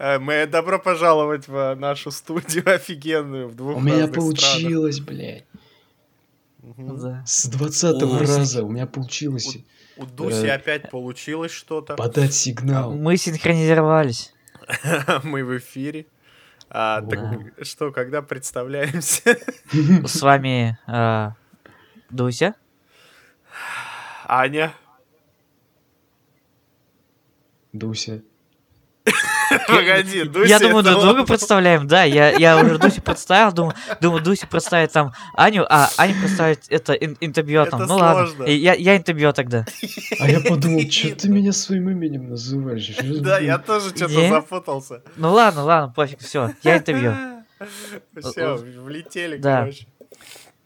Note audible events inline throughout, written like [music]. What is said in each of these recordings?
Э, Мы добро пожаловать в нашу студию [laughs] офигенную в двух У меня получилось, блядь. странах. Мгм. Да. С двадцатого Ой, раза у меня получилось У Дуси Э, опять получилось что-то. подать сигнал. Мы синхронизировались. [laughs] Мы в эфире. А, так Да. что, когда представляемся? [laughs] С вами э, Дуся. Аня. Дуся. [laughs] Погоди, Дуся. я думаю, друг друга представляем, да. Я, я уже Дусю представил, думаю, думаю, Дуся представит там Аню, а Аня представит это ин- интубиотом. Это Ну ладно, я, я интубиот тогда. А я подумал, [laughs] что ты меня своим именем называешь? Да, я тоже что-то запутался. Ну ладно, ладно, пофиг, все, я интубиот. [laughs] Все, влетели, короче.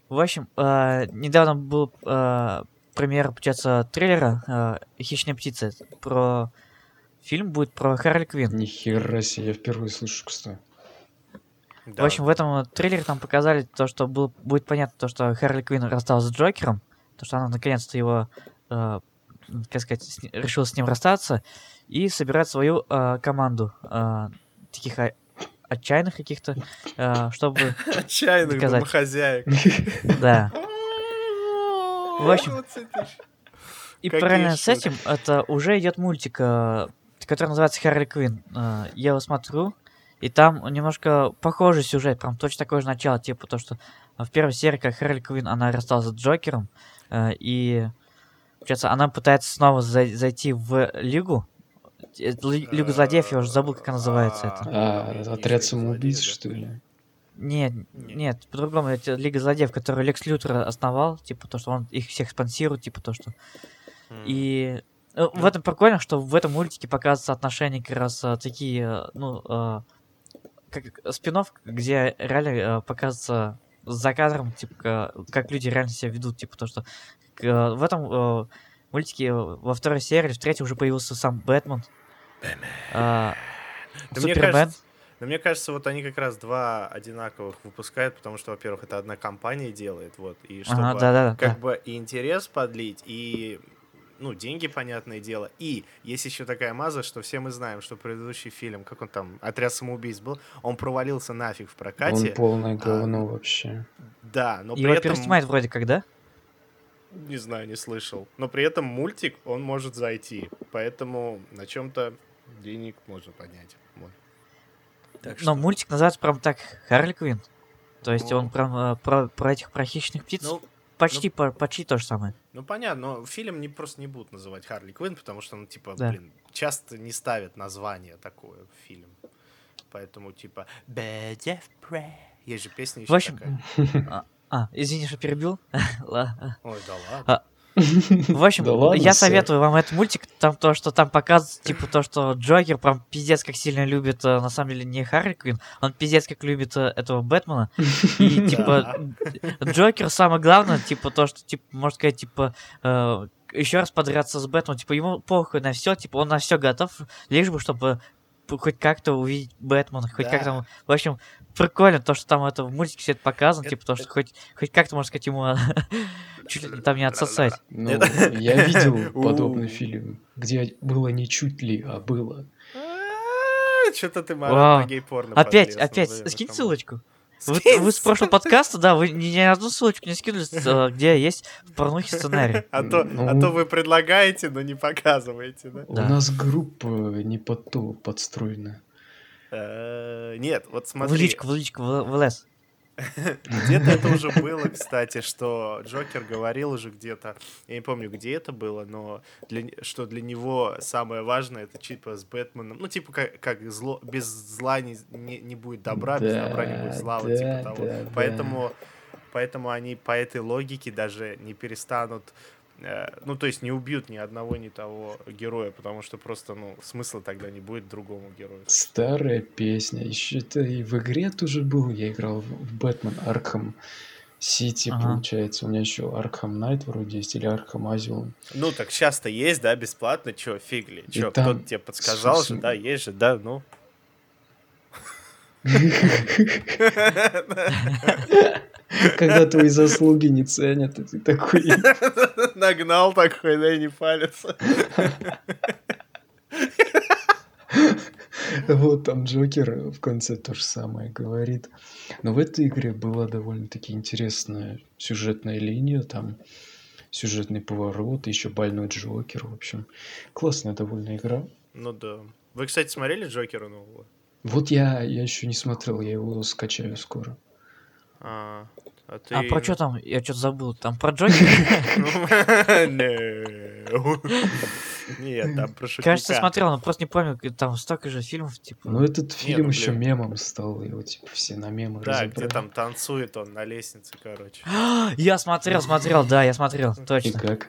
В общем, э, недавно был э, премьера, получается, трейлера э, «Хищная птица». Про фильм будет про Харли Квинн. Нихера себе, я впервые слышу, кстати. Да. В общем, в этом трейлере там показали то, что был, будет понятно, то, что Харли Квинн рассталась с Джокером, то, что она наконец-то его, э, как сказать, с решила с ним расстаться и собирать свою э, команду э, таких о- отчаянных каких-то, э, чтобы, [laughs] Отчаянных доказать. домохозяек. [laughs] да. В общем, [laughs] 20 тысяч. И параллельно с этим, это уже идет мультик, э, который называется Харли Квинн. Э, я его смотрю, и там немножко похожий сюжет, прям точно такое же начало, типа то, что в первой серии, как Харли Квинн, она рассталась с Джокером, э, и, получается, она пытается снова зай- зайти в Лигу, Э, Ли- Лигу злодеев, я уже забыл, как она называется это. А, отряд самоубийц, что ли? Нет, Нет. по-другому, это Лига злодеев, которую Лекс Лютер основал, типа то, что он их всех спонсирует, типа то, что М. И э, в этом прикольно, что в этом мультике показываются отношения как раз э, такие, э, ну, э, как спин где реально э, показывается за кадром, типа, ка- как люди реально себя ведут, типа то, что э, в этом э, мультике э, во второй серии, в третьей уже появился сам Бэтмен. э, Да мне Супермен. но мне кажется, вот они как раз два одинаковых выпускают, потому что, во-первых, это одна компания делает, вот, и чтобы Ага, да-да-да, как да. бы и интерес подлить, и ну, деньги, понятное дело. И есть еще такая маза, что все мы знаем, что предыдущий фильм, как он там, «Отряд самоубийц» был, он провалился нафиг в прокате. Он полное а, говно вообще. Да, но при Его этом... переснимают вроде как, да? Не знаю, не слышал. Но при этом мультик, он может зайти. Поэтому на чем-то денег можно поднять. Вот. Так Но мультик называется прям так Харли Квинн. То есть Ну. он прям э, про, про этих про хищных птиц. Ну, почти, по- почти то же самое. Ну понятно, но фильм не просто не будут называть Харли Квинн, потому что, ну, типа, Да. блин, часто не ставят название такое в фильм. Поэтому, типа, Birds of Prey. Есть же песня еще В общем, такая. [laughs] А, извини, что перебил. [laughs] Ла- Ой, да ладно. В [laughs] общем, Да ладно, я советую вам этот мультик, там то, что там показывают, типа то, что Джокер прям пиздец как сильно любит, э, на самом деле, не Харли Квинн, он пиздец как любит э, этого Бэтмена. И, [laughs] типа, Джокер самое главное, типа то, что, типа, можно сказать, типа, еще раз подраться с Бэтменом, типа, ему похуй на все, типа, он на все готов, лишь бы, чтобы хоть как-то увидеть Бэтмена, хоть Да. как-то... В общем, прикольно то, что там это в мультике все это показано, Это- типа, то, что хоть, хоть как-то, можно сказать, ему [laughs] чуть ли там не отсосать. Ну, я видел [laughs] подобный фильм, где было не чуть ли, а было. Что-то ты. Марат, на гей-порно Опять, опять, скинь ссылочку. Вы, вы с прошлого подкаста, да, вы ни, ни одну ссылочку не скинули, э, где есть в порнухе сценарий. [laughs] А то, Ну. а то вы предлагаете, но не показываете, да? У Да. нас группа не под то подстроена. Э, Нет, вот В смотри, личку, в личку, в, в ЛС. Где-то это уже было, кстати, что Джокер говорил уже где-то, я не помню, где это было, но для, что для него самое важное, это типа с Бэтменом, ну типа как, как зло, без зла не, не, не будет добра, без добра не будет зла, вот типа того. да, да. Поэтому, поэтому они по этой логике даже не перестанут ну, то есть не убьют ни одного, ни того героя, потому что просто, ну, смысла тогда не будет другому герою. Старая песня. Еще это и в игре тоже был. Я играл в Бэтмен Арkham Сити, Ага. получается. У меня еще Arkham Knight вроде есть, или Arkham Asylum. Ну, так часто есть, да, бесплатно, чё, фигли, чё, там кто-то тебе подсказал с- же, да, есть же, да, ну. [laughs] [laughs] Когда твои заслуги не ценят, и ты такой... [laughs] Нагнал такой, да, и не палится. Вот там Джокер в конце то же самое говорит. Но в этой игре была довольно-таки интересная сюжетная линия, там сюжетный поворот, еще больной Джокер, в общем. Классная довольно игра. Ну да. Вы, кстати, смотрели Джокера нового? Вот я, я еще не смотрел, я его скачаю скоро. А, а ты... А про что там? Я что-то забыл. Там про Джокера? [laughs] Нет, там про Кажется, Шутника. смотрел, но просто не помню. Там столько же фильмов, типа. Ну этот фильм ну, еще мемом стал, его типа все на мемы Да, где там танцует он на лестнице, короче. [gasps] Я смотрел, смотрел, да, я смотрел, [laughs] И точно. как?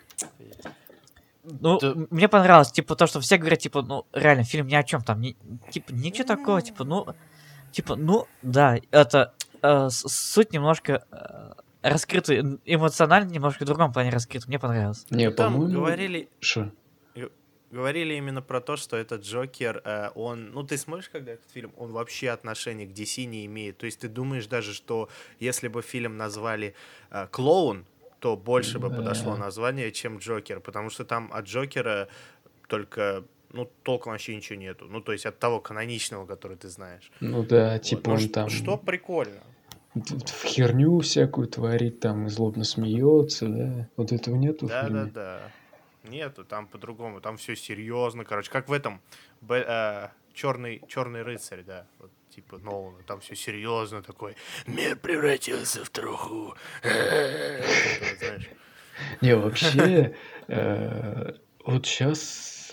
Ну, Да. мне понравилось, типа, то, что все говорят, типа, ну, реально, фильм ни о чем там, ни- типа, ничего такого, типа, ну, типа, ну, да, это э, суть немножко э, раскрыта, эмоционально немножко в другом плане раскрыта, мне понравилось. Не, Там по-моему... говорили, Шо? говорили именно про то, что этот Джокер, э, он, ну ты смотришь, когда этот фильм, он вообще отношения к DC не имеет. То есть ты думаешь даже, что если бы фильм назвали э, Клоун, то больше бы Да. подошло название, чем Джокер, потому что там от Джокера только ну, толком вообще ничего нету. Ну, то есть от того каноничного, который ты знаешь. Ну да, Вот. типа Ну, он там Что прикольно. В херню всякую творит, там и злобно смеется, да? Вот этого нету в Да, да, да. Нету, там по-другому, там все серьезно, короче, как в этом черный, черный рыцарь, да, вот, типа Нолана, там все серьезно такой. Мир превратился в труху. Знаешь. Не, вообще, э, вот сейчас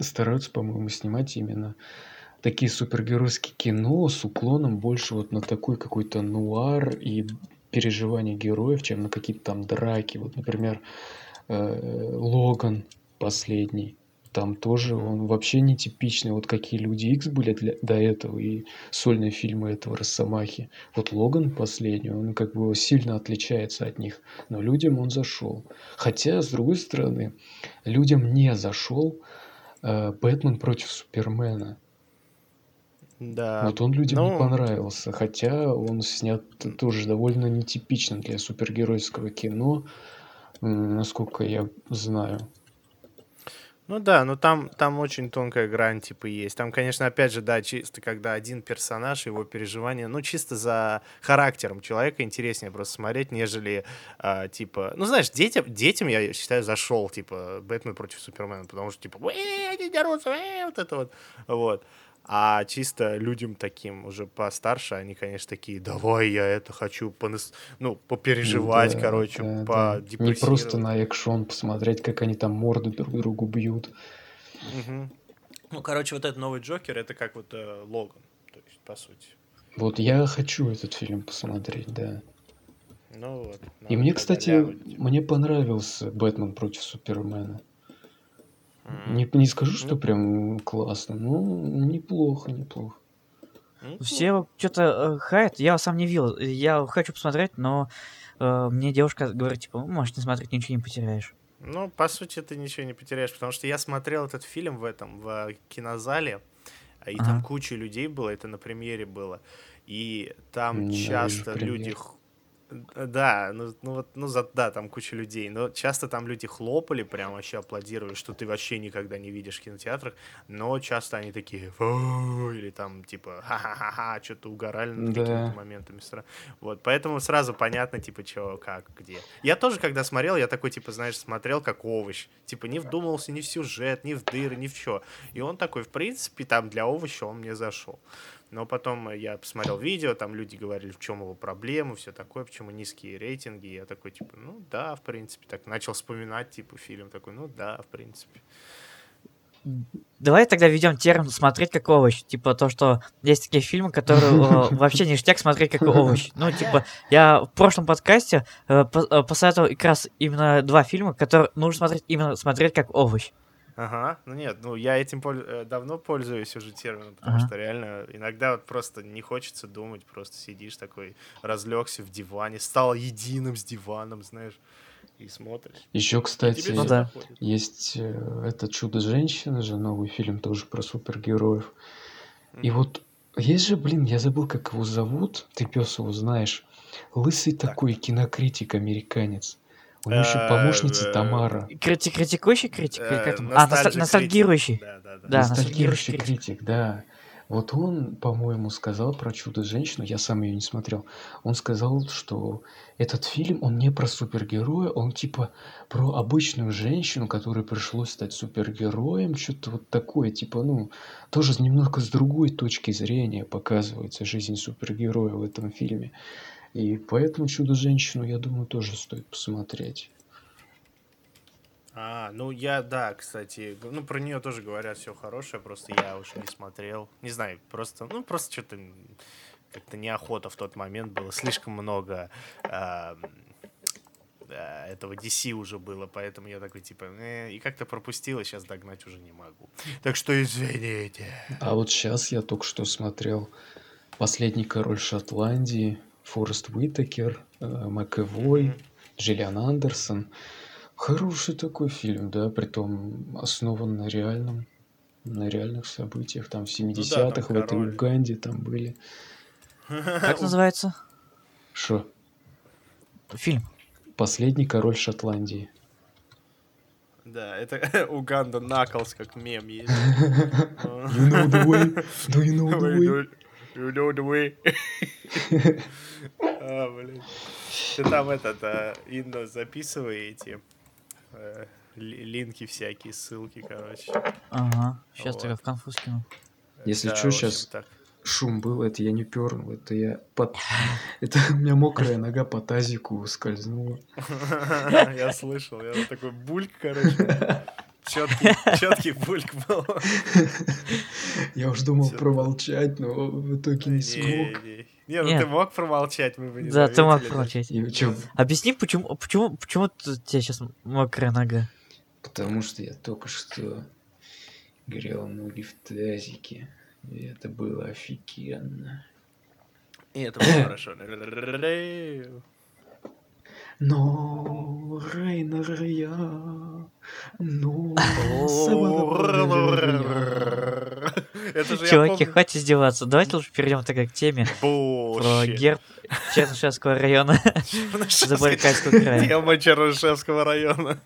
стараются, по-моему, снимать именно такие супергеройские кино с уклоном больше вот на такой какой-то нуар и переживания героев, чем на какие-то там драки. Вот, например, э, Логан последний. Там тоже он вообще нетипичный. Вот какие Люди Икс были для- до этого и сольные фильмы этого Росомахи. Вот Логан последний, он как бы сильно отличается от них. Но людям он зашел. Хотя, с другой стороны, людям не зашел э, Бэтмен против Супермена. Да. Вот он людям не ну, понравился. Хотя он снят тоже довольно нетипично для супергеройского кино, насколько я знаю. Ну да, но там, там очень тонкая грань, типа, есть. Там, конечно, опять же, да, чисто когда один персонаж, его переживания, ну, чисто за характером человека интереснее просто смотреть, нежели, а, типа, ну, знаешь, детям, детям, я считаю, зашел, типа, Бэтмен против Супермена, потому что, типа, «Э, они дерутся, э», вот это вот, вот. А чисто людям таким уже постарше, они, конечно, такие, давай я это хочу, понас... ну, попереживать, Да, короче, да, да. Не просто на экшон посмотреть, как они там морды друг другу бьют. Мгм. Ну, короче, вот этот новый Джокер, это как вот э, Логан, то есть, по сути. Вот я хочу этот фильм посмотреть, да. Ну вот. И мне, кстати, мне понравился Бэтмен против Супермена. Не, не скажу, что Ну. прям классно, но неплохо, неплохо. Ну, Все что-то хаят, я сам не видел. Я хочу посмотреть, но э, мне девушка говорит, типа, «Ну, можешь не смотреть, ничего не потеряешь. Ну, по сути, ты ничего не потеряешь, потому что я смотрел этот фильм в этом, в кинозале, а, и там Ага. куча людей было, это на премьере было, и там Ненавижу часто премьер. люди... х- Да, ну, ну вот, ну за, да, там куча людей, но часто там люди хлопали, прям вообще аплодировали, что ты вообще никогда не видишь в кинотеатрах, но часто они такие, «Фу», или там типа, ха-ха-ха, что-то угорали над Да. какими-то моментами. Вот, поэтому сразу понятно, типа, чего, как, где. Я тоже, когда смотрел, я такой, типа, знаешь, смотрел как овощ. Типа, не вдумывался ни в сюжет, ни в дыры, ни в что. И он такой, в принципе, там для овоща он мне зашел. Но потом я посмотрел видео, там люди говорили, в чем его проблема, все такое, почему низкие рейтинги. Я такой, типа, ну да, в принципе, так начал вспоминать, типа, фильм такой, ну да, в принципе. Давай тогда введем термин смотреть как овощ. Типа то, что есть такие фильмы, которые э, [laughs] вообще ништяк смотреть как овощ. Ну, типа, я в прошлом подкасте э, по- э, посоветовал как раз именно два фильма, которые нужно смотреть именно смотреть как овощ. Ага, ну нет, ну я этим поль- э, давно пользуюсь уже термином, потому Ага. что реально иногда вот просто не хочется думать, просто сидишь такой, разлегся в диване, стал единым с диваном, знаешь, и смотришь. Еще, И кстати, Ну да. есть э, это Чудо-женщина же, новый фильм тоже про супергероев. И Мгм. вот есть же, блин, я забыл, как его зовут. Ты пес его знаешь. Лысый Так. такой кинокритик американец. У него еще помощница Э, Тамара. Крити- критикующий критик? или Э, как там? А, ностальгирующий. Да, да, да. Да, Ностальгирующий критик, да. Вот он, по-моему, сказал про Чудо-женщину, я сам ее не смотрел. Он сказал, что этот фильм, он не про супергероя, он типа про обычную женщину, которой пришлось стать супергероем, что-то вот такое, типа, ну, тоже немного с другой точки зрения показывается жизнь супергероя в этом фильме. И поэтому Чудо-женщину, я думаю, тоже стоит посмотреть. А, ну я, да, кстати, ну про нее тоже говорят все хорошее, просто я уже не смотрел. Не знаю, просто, ну просто что-то как-то неохота в тот момент было. Слишком много да, этого DC уже было, поэтому я такой, типа, «Э», и как-то пропустил, и сейчас догнать уже не могу. Так что извините. А вот сейчас я только что смотрел «Последний король Шотландии», Форест Уитакер, э, Макэвой. Джиллиан Андерсон. Хороший такой фильм, да, притом основан на реальном, на реальных событиях. Там в Ну да, там 70-х в этой. Уганде там были. [laughs] Как называется? Что? Фильм. Последний король Шотландии. Да, это [laughs] Уганда Наклс, как мем есть. [laughs] You know the way? Do you know the way? You know the way. А, блин. Ты там этот, а, Инна, записывай эти э, ли- линки всякие, ссылки, короче. Ага. Сейчас Вот. только в конфу скину. Если Да, общем, щас- так. Шум был, это я не пернул, это я под... Это у меня мокрая нога по тазику скользнула. [laughs] Я слышал, я такой бульк, короче. Четкий, четкий бульк был. [laughs] Я уж думал промолчать, но в итоге не смог. Не, ну Нет. ты мог промолчать, мы бы не Да, ты мог промолчать. Объясни, почему, почему, почему у тебя сейчас мокрая нога? Потому что я только что грел ноги в тазике. И это было офигенно. И это было хорошо. Но, Рейнер, я... Но... Чуваки, хватит издеваться. Давайте лучше перейдем тогда к теме про герб Чернышевского района Забайкальского края. Тема Чернышевского района.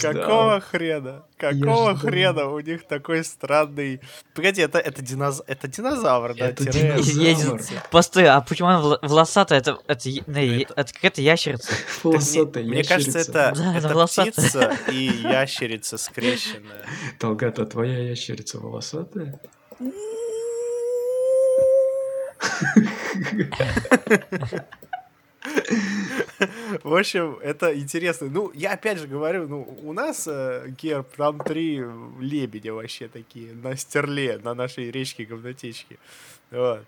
Какого хрена? Какого хрена у них такой странный... Погоди, это, это, диноз... это динозавр, да? Это тире- динозавр. Постой, а почему она вла- волосатая? Это, это, какая-то ящерица. [laughs] Мне, Волосатая мне кажется, это, птица и ящерица скрещенная. Талгата, твоя ящерица волосатая? В общем, это интересно. Ну, я опять же говорю, ну, у нас э, герб, там три лебедя вообще такие на стерле, на нашей речке говнотечке. Вот.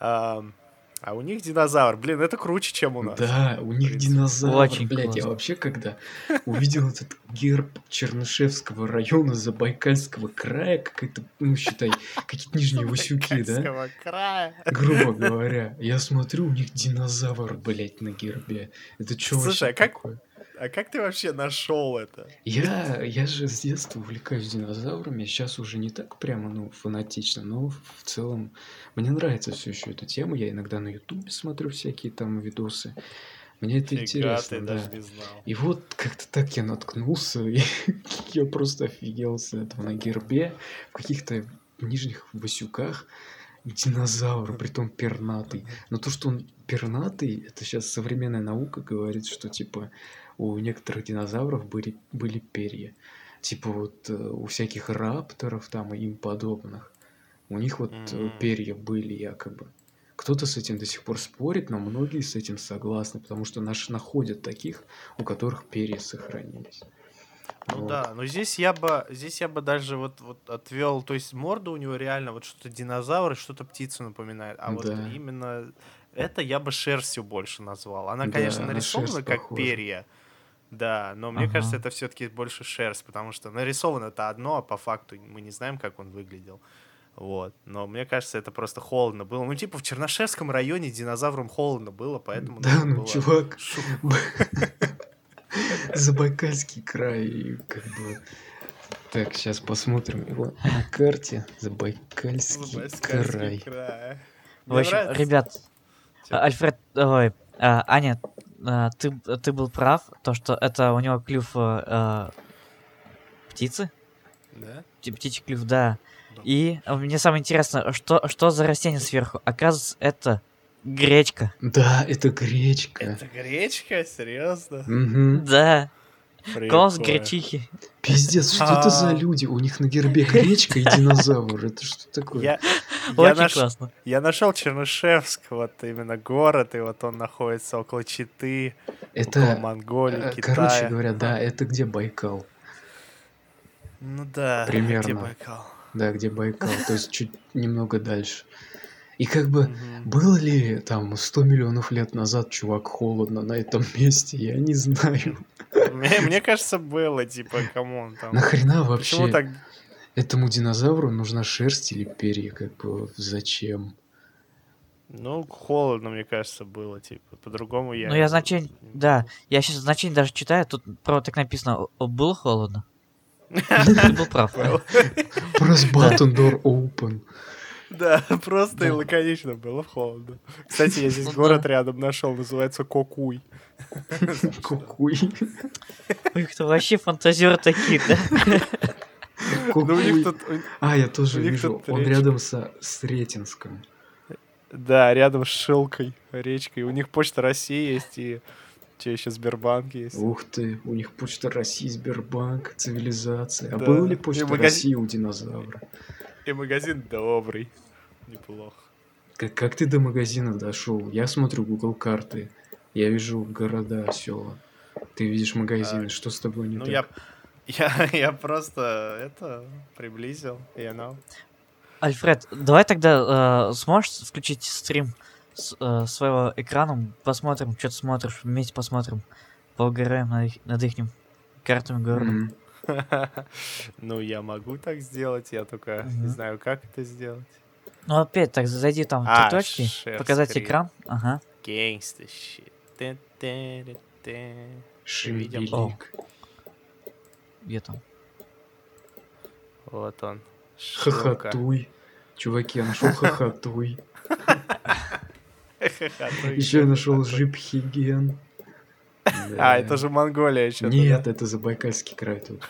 Ам, А, у них динозавр. Блин, это круче, чем у нас. Да, у них динозавр. Очень Блядь, я классно. вообще когда увидел этот герб Чернышевского района Забайкальского края, как это, ну, считай, какие-то нижние Васюки, да? Забайкальского края. Грубо говоря. Я смотрю, у них динозавр, блядь, на гербе. Это что Слушай, вообще а как- такое? А как ты вообще нашел это? Я, я же с детства увлекаюсь динозаврами, сейчас уже не так прямо, ну, фанатично, но в целом мне нравится все еще эта тема. Я иногда на Ютубе смотрю всякие там видосы. Мне это Фига, интересно, ты да. даже не знал. И вот как-то так я наткнулся, и [laughs] я просто офигел с этого на гербе, в каких-то нижних Васюках динозавр, притом пернатый. Но то, что он пернатый, это сейчас современная наука говорит, что типа у некоторых динозавров были, были перья. Типа вот э, у всяких рапторов там и им подобных. У них вот М. перья были якобы. Кто-то с этим до сих пор спорит, но многие с этим согласны, потому что наши находят таких, у которых перья сохранились. Ну Вот. да, но здесь я бы, здесь я бы даже вот, вот отвел, то есть морда у него реально вот что-то динозавр и что-то птицу напоминает, а вот Да. именно это я бы шерстью больше назвал. Она, Да, конечно, на нарисована шерсть как похоже. перья, да, но мне Ага. кажется, это все-таки больше шерсть, потому что нарисовано это одно, а по факту мы не знаем, как он выглядел. Вот. Но мне кажется, это просто холодно было. Ну, типа, в Черношевском районе динозаврам холодно было, поэтому... Да, ну, было чувак, [laughs] Забайкальский край, как бы... Так, сейчас посмотрим его на карте. Забайкальский край. В общем, ребят, Альфред, ой, а, Аня, а, ты, ты был прав, то, что это у него клюв а, птицы, Да? Пти- птичий клюв, да. И э, мне самое интересное, что, что за растение сверху? Оказывается, это гречка. Да, это гречка. Это гречка? Серьезно? Мгм. Да, голос гречихи. Пиздец, что это за А. люди? У них на гербе гречка и динозавр. Это что такое? Я, Очень наш- классно. я нашел Чернышевск, вот именно город, и вот он находится около Читы, около Это, Монголии, э, Китая. короче говоря, да, это где Байкал. Ну да, Примерно. где Байкал. Да, где Байкал, то есть чуть немного дальше. И как бы, Мгм. было ли там 100 миллионов лет назад, чувак, холодно на этом месте, я не знаю. Мне, мне кажется, было, типа, come on, там. Нахрена Почему вообще так? Этому динозавру нужна шерсть или перья, как бы, зачем? Ну, холодно, мне кажется, было, типа, по-другому я... Ну, я значение... Да, я сейчас значение даже читаю, тут про так написано, «О, было холодно. Ты был прав. Press button door open. Да, просто и лаконично было холодно. Кстати, я здесь Ну город рядом нашел, называется Кокуй. [laughs] Кукуй. Ой, кто вообще фантазеры такие, да? [laughs] Ну, у них тут... А, я тоже вижу, он рядом со Сретенском. Да, рядом с Шилкой, речкой. У них Почта России есть и... Че еще, Сбербанк есть. Ух ты, у них Почта России, Сбербанк, цивилизация. А Да. была ли Почта России у динозавра? И магазин добрый. Неплохо. Как, как ты до магазина дошел? Я смотрю Google карты. Я вижу города, села. Ты видишь магазины. А, Что с тобой не Ну, так? я... Я, [laughs] я просто это приблизил, you know. Альфред, давай тогда э, сможешь включить стрим с э, своего экрана, посмотрим, что ты смотришь, вместе посмотрим, поугараем над, их- над их картами города. Мгм. [laughs] Ну, я могу так сделать, я только не Мгм. знаю, как это сделать. Ну опять так, зайди там в А, точки, показать screen. экран. Ага. Gangsta shit. Тын-тын-тын. Где там? Вот он. Хохотуй. Чуваки, я нашел [laughs] хохотуй. Еще я нашел Жипхиген. А, это же Монголия что-то. Нет, это Забайкальский край тут.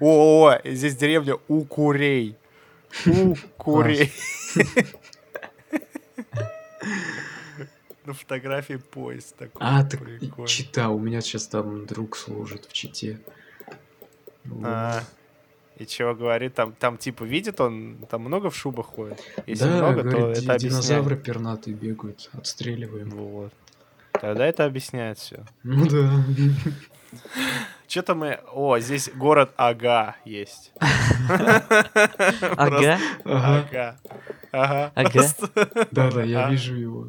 О, здесь деревня Укурей. Укурей. [laughs] На фотографии поезд такой. А, так. Чита, у меня сейчас там друг служит в Чите. А, И чего говорит, там, там типа видит он, там много в шубах ходит. Если да, много, говорит, то это динозавры объясняет. пернатые бегают, отстреливаем. Вот. Тогда это объясняет все. Ну да. Что-то мы... О, здесь город Ага есть. Ага, Ага, Ага. Да-да, я вижу его.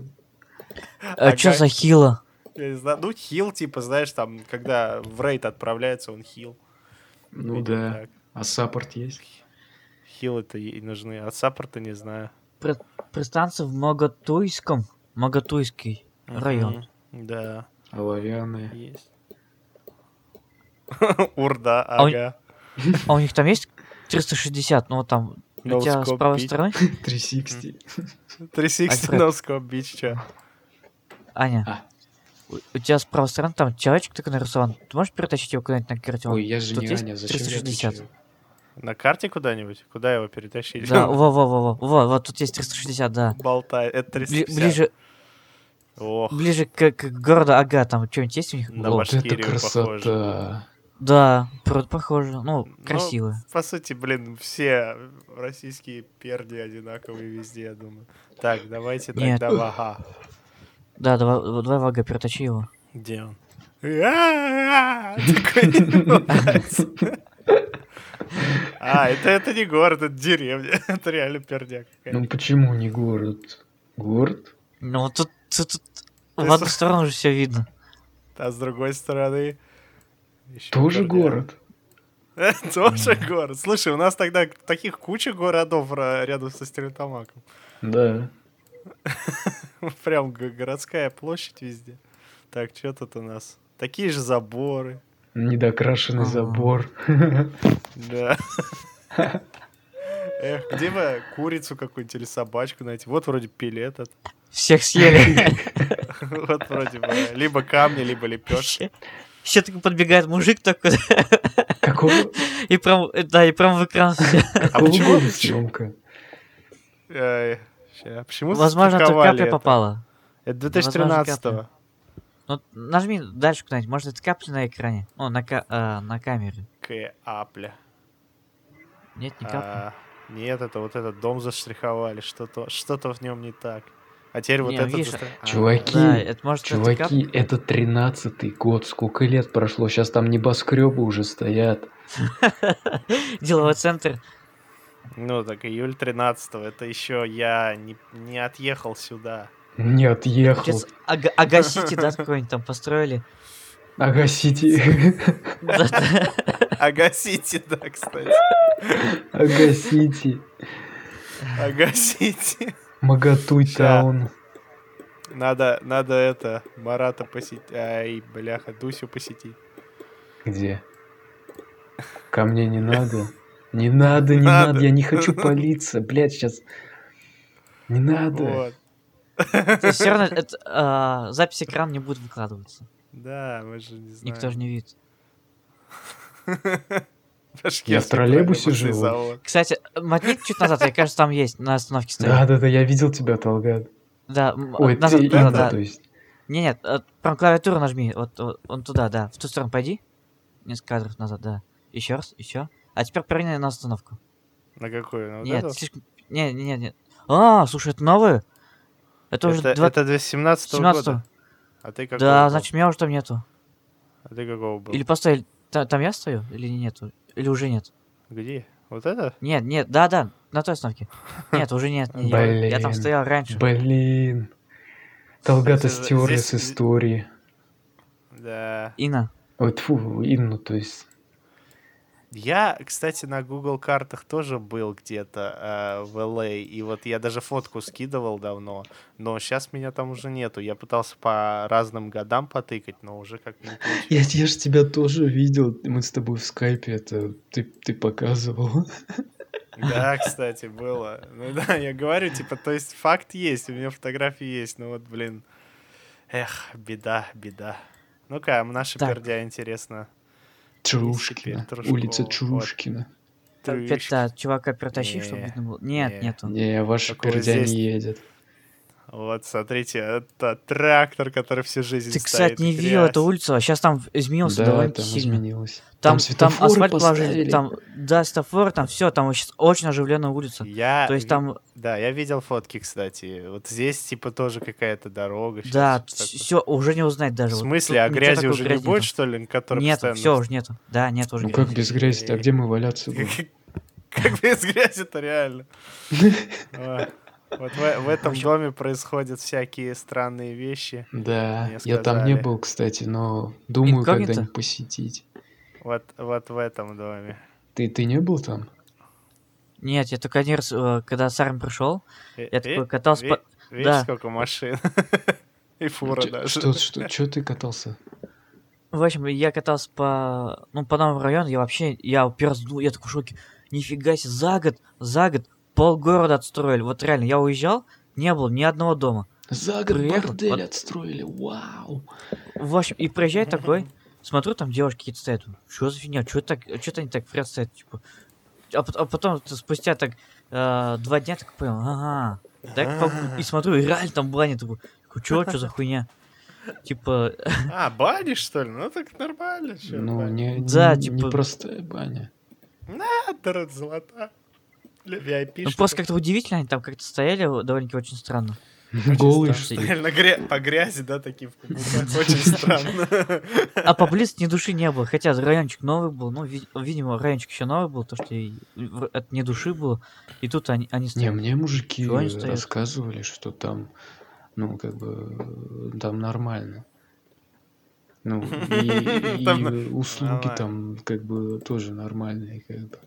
а Ага. за хила? Я не знаю, ну, хил, типа, знаешь, там, когда в рейд отправляется, он хил. Ну Видимо, да. так. А саппорт есть? Хилы-то и нужны, а саппорта не знаю. Пристанция в Моготуйском, Моготуйский район. Мгм. Да, Оловянные. есть. [laughs] Урда, А ага. [laughs] А у них там есть 360, ну вот там у тебя с правой стороны, [laughs] 360. 360 Альфред. no scope beach, чё? Аня, А. у, тебя с правой стороны там человечек такой нарисован. Ты можешь перетащить его куда-нибудь на карте? Ой, я же тут не Аня, зачем я 360? отвечаю? На карте куда-нибудь? Куда его перетащить? Да, [laughs] во, во, во, во, во, вот тут есть 360, да. Болтает. Это Бли- 350. ближе, Ох, ближе к, к городу Ага, там что-нибудь есть у них? На Вот это Башкирию красота. Да, правда, похоже. Ну, Ну, красиво. по сути, блин, все российские перди одинаковые везде, я думаю. Так, давайте Нет. тогда в ага. Да, давай, давай в Ага перетащи его. Где он? А, это, это не город, это деревня. [laughs] Это реально пердяк. Ну почему не город? Город? Ну, вот тут, тут, тут в одну с- сторону уже все видно. А с другой стороны... Тоже пердяк. город. [laughs] Тоже город. Слушай, у нас тогда таких куча городов рядом со Стерлитамаком. Да. [laughs] Прям городская площадь везде. Так, что тут у нас? Такие же заборы. Недокрашенный А. забор. Да. [laughs] Эх, где бы курицу какую-нибудь или собачку найти? Вот вроде пилет этот. Всех съели. [laughs] Вот вроде бы. Либо камни, либо лепешки. Еще такой подбегает мужик такой, Какого, и прям, да, и прям в экран все. какого почему- Э, ща, Почему Возможно, это застраховали капля это? попала. Это Возможно, 2013 капля. Ну, нажми дальше куда-нибудь. Может, это капля на экране? О, на, ка- а, на камере. Капля. Нет, не капля. А, Нет, это вот этот дом заштриховали, что-то что-то в нем не так. А теперь вот Не, этот видишь, А, Чуваки, Да, это может. Чуваки, это тринадцатый год, сколько лет прошло, сейчас там небоскребы уже стоят. [laughs] Деловой центр. Ну, так июль 13 это еще я не, не отъехал сюда. Не отъехал. Сейчас Ага- Агасити, да, какой-нибудь там построили. Агасите. Да-да. Агасите, да, кстати. Агасите. Агасите. Магатуй таун. Надо, надо это, Марата посетить. Ай, бляха, Дусю посетить. Где? Ко мне не надо. Не надо, не Надо. надо, я не хочу [laughs] палиться, блядь, сейчас. Не надо. Вот. То есть все равно [laughs] это, а, запись экрана не будет выкладываться. Да, мы же не знаем. Никто же не видит. [laughs] Я в троллейбусе живу. Кстати, мотни чуть назад, я кажется, там есть, на остановке стоит. Да, да, да, я видел тебя, Талгат. Да, Ой, назад, ты назад, Инна, да. то есть. Не, нет, прям клавиатуру нажми, вот, вот, вон туда, да, в ту сторону пойди. Несколько кадров назад, да. Еще раз, еще. А теперь поверни на остановку. На какую? На вот нет, эту? слишком... Не, не, не, нет. А, слушай, это новое? Это, уже Это, два- это 2017 17 года. А ты какого Да, был? значит, меня уже там нету. А ты какого был? Или постой, та- там я стою? Или нету? Или уже нет? Где? Вот это? Нет, нет, да, да, на той остановке. [laughs] Нет, уже нет. не, я, я там Блин. стоял раньше. Блин. Талгата Здесь- стерли здесь- с истории. Да. Инна. Ой, тьфу, Инну, то есть. Я, кстати, на Google картах тоже был где-то э, в LA, и вот я даже фотку скидывал давно, но сейчас меня там уже нету. Я пытался по разным годам потыкать, но уже как-то не получилось. Я, я ж тебя тоже видел. Мы с тобой в скайпе это ты, ты показывал. Да, [laughs] кстати, было. Ну да, я говорю, типа, то есть факт есть, у меня фотографии есть, но вот, блин, эх, беда, беда. Ну-ка, наша Так. пердя, интересно. Трушкова, Улица вот. Чарушкина. Там пять чувака перетащи, чтобы видно было. Нет, не. нету. Не, Такого пердя не едет. Вот, смотрите, это трактор, который всю жизнь Ты, стоит. кстати, не видел грязь. эту улицу, а сейчас там изменился Да, довольно там сильно. изменилось. Там, там, светофоры асфальт положили, там, да, светофор, там все, там сейчас очень оживленная улица. Я То есть там, Да, я видел фотки, кстати. Вот здесь, типа, тоже какая-то дорога. да, все, уже не узнать даже. В вот смысле, тут а грязи уже не грязи будет, нету. что ли, которая Нету, постоянно... все уже нету. Да, нет уже. Ну грязи. как без грязи-то? А где мы валяться будем? [laughs] Как без грязи-то реально. [laughs] Вот в в этом доме происходят всякие странные вещи. Да, я там не был, кстати, но думаю Инкогнито? когда-нибудь посетить. Вот, вот в этом доме. Ты, ты не был там? Нет, я только один раз, э, когда Сарм пришел, Э, я такой катался ви- по... Видишь, да. сколько машин? [laughs] И фура Чё- даже. Что, что, что ты катался? В общем, я катался по, ну, по новому району, я вообще, я уперся, ну, я такой в шоке. Нифига себе, за год, за год полгорода отстроили. Вот реально, я уезжал, не было ни одного дома. За год Приехал, бордель вот- отстроили, вау! В общем, и приезжает такой, смотрю, там девушки какие-то стоят. Что за фигня? Что так, что-то они так в ряд стоят, типа. А, а потом спустя так э, два дня так понял, ага. Так, пог- и смотрю, и реально там баня такой. Чё, что за хуйня? Типа, [laughs] А, банишь, что ли? Ну так нормально. чё, Ну, баня. не, Да, не, типа- непростая баня. А, дорога золота. Для VIP. ну просто как-то удивительно, они там как-то стояли довольно-таки очень странно. Ли? Реально гря- по грязи, да, такие в каблуках. [laughs] Очень странно. А поблизости ни души не было. Хотя райончик новый был. Ну, ви- видимо, райончик еще новый был, то что и это не души было. И тут они, они Не, стоят. мне мужики рассказывали, что там, ну, как бы, там нормально. Ну, и, [laughs] и Там услуги там, как бы, тоже нормальные, как бы.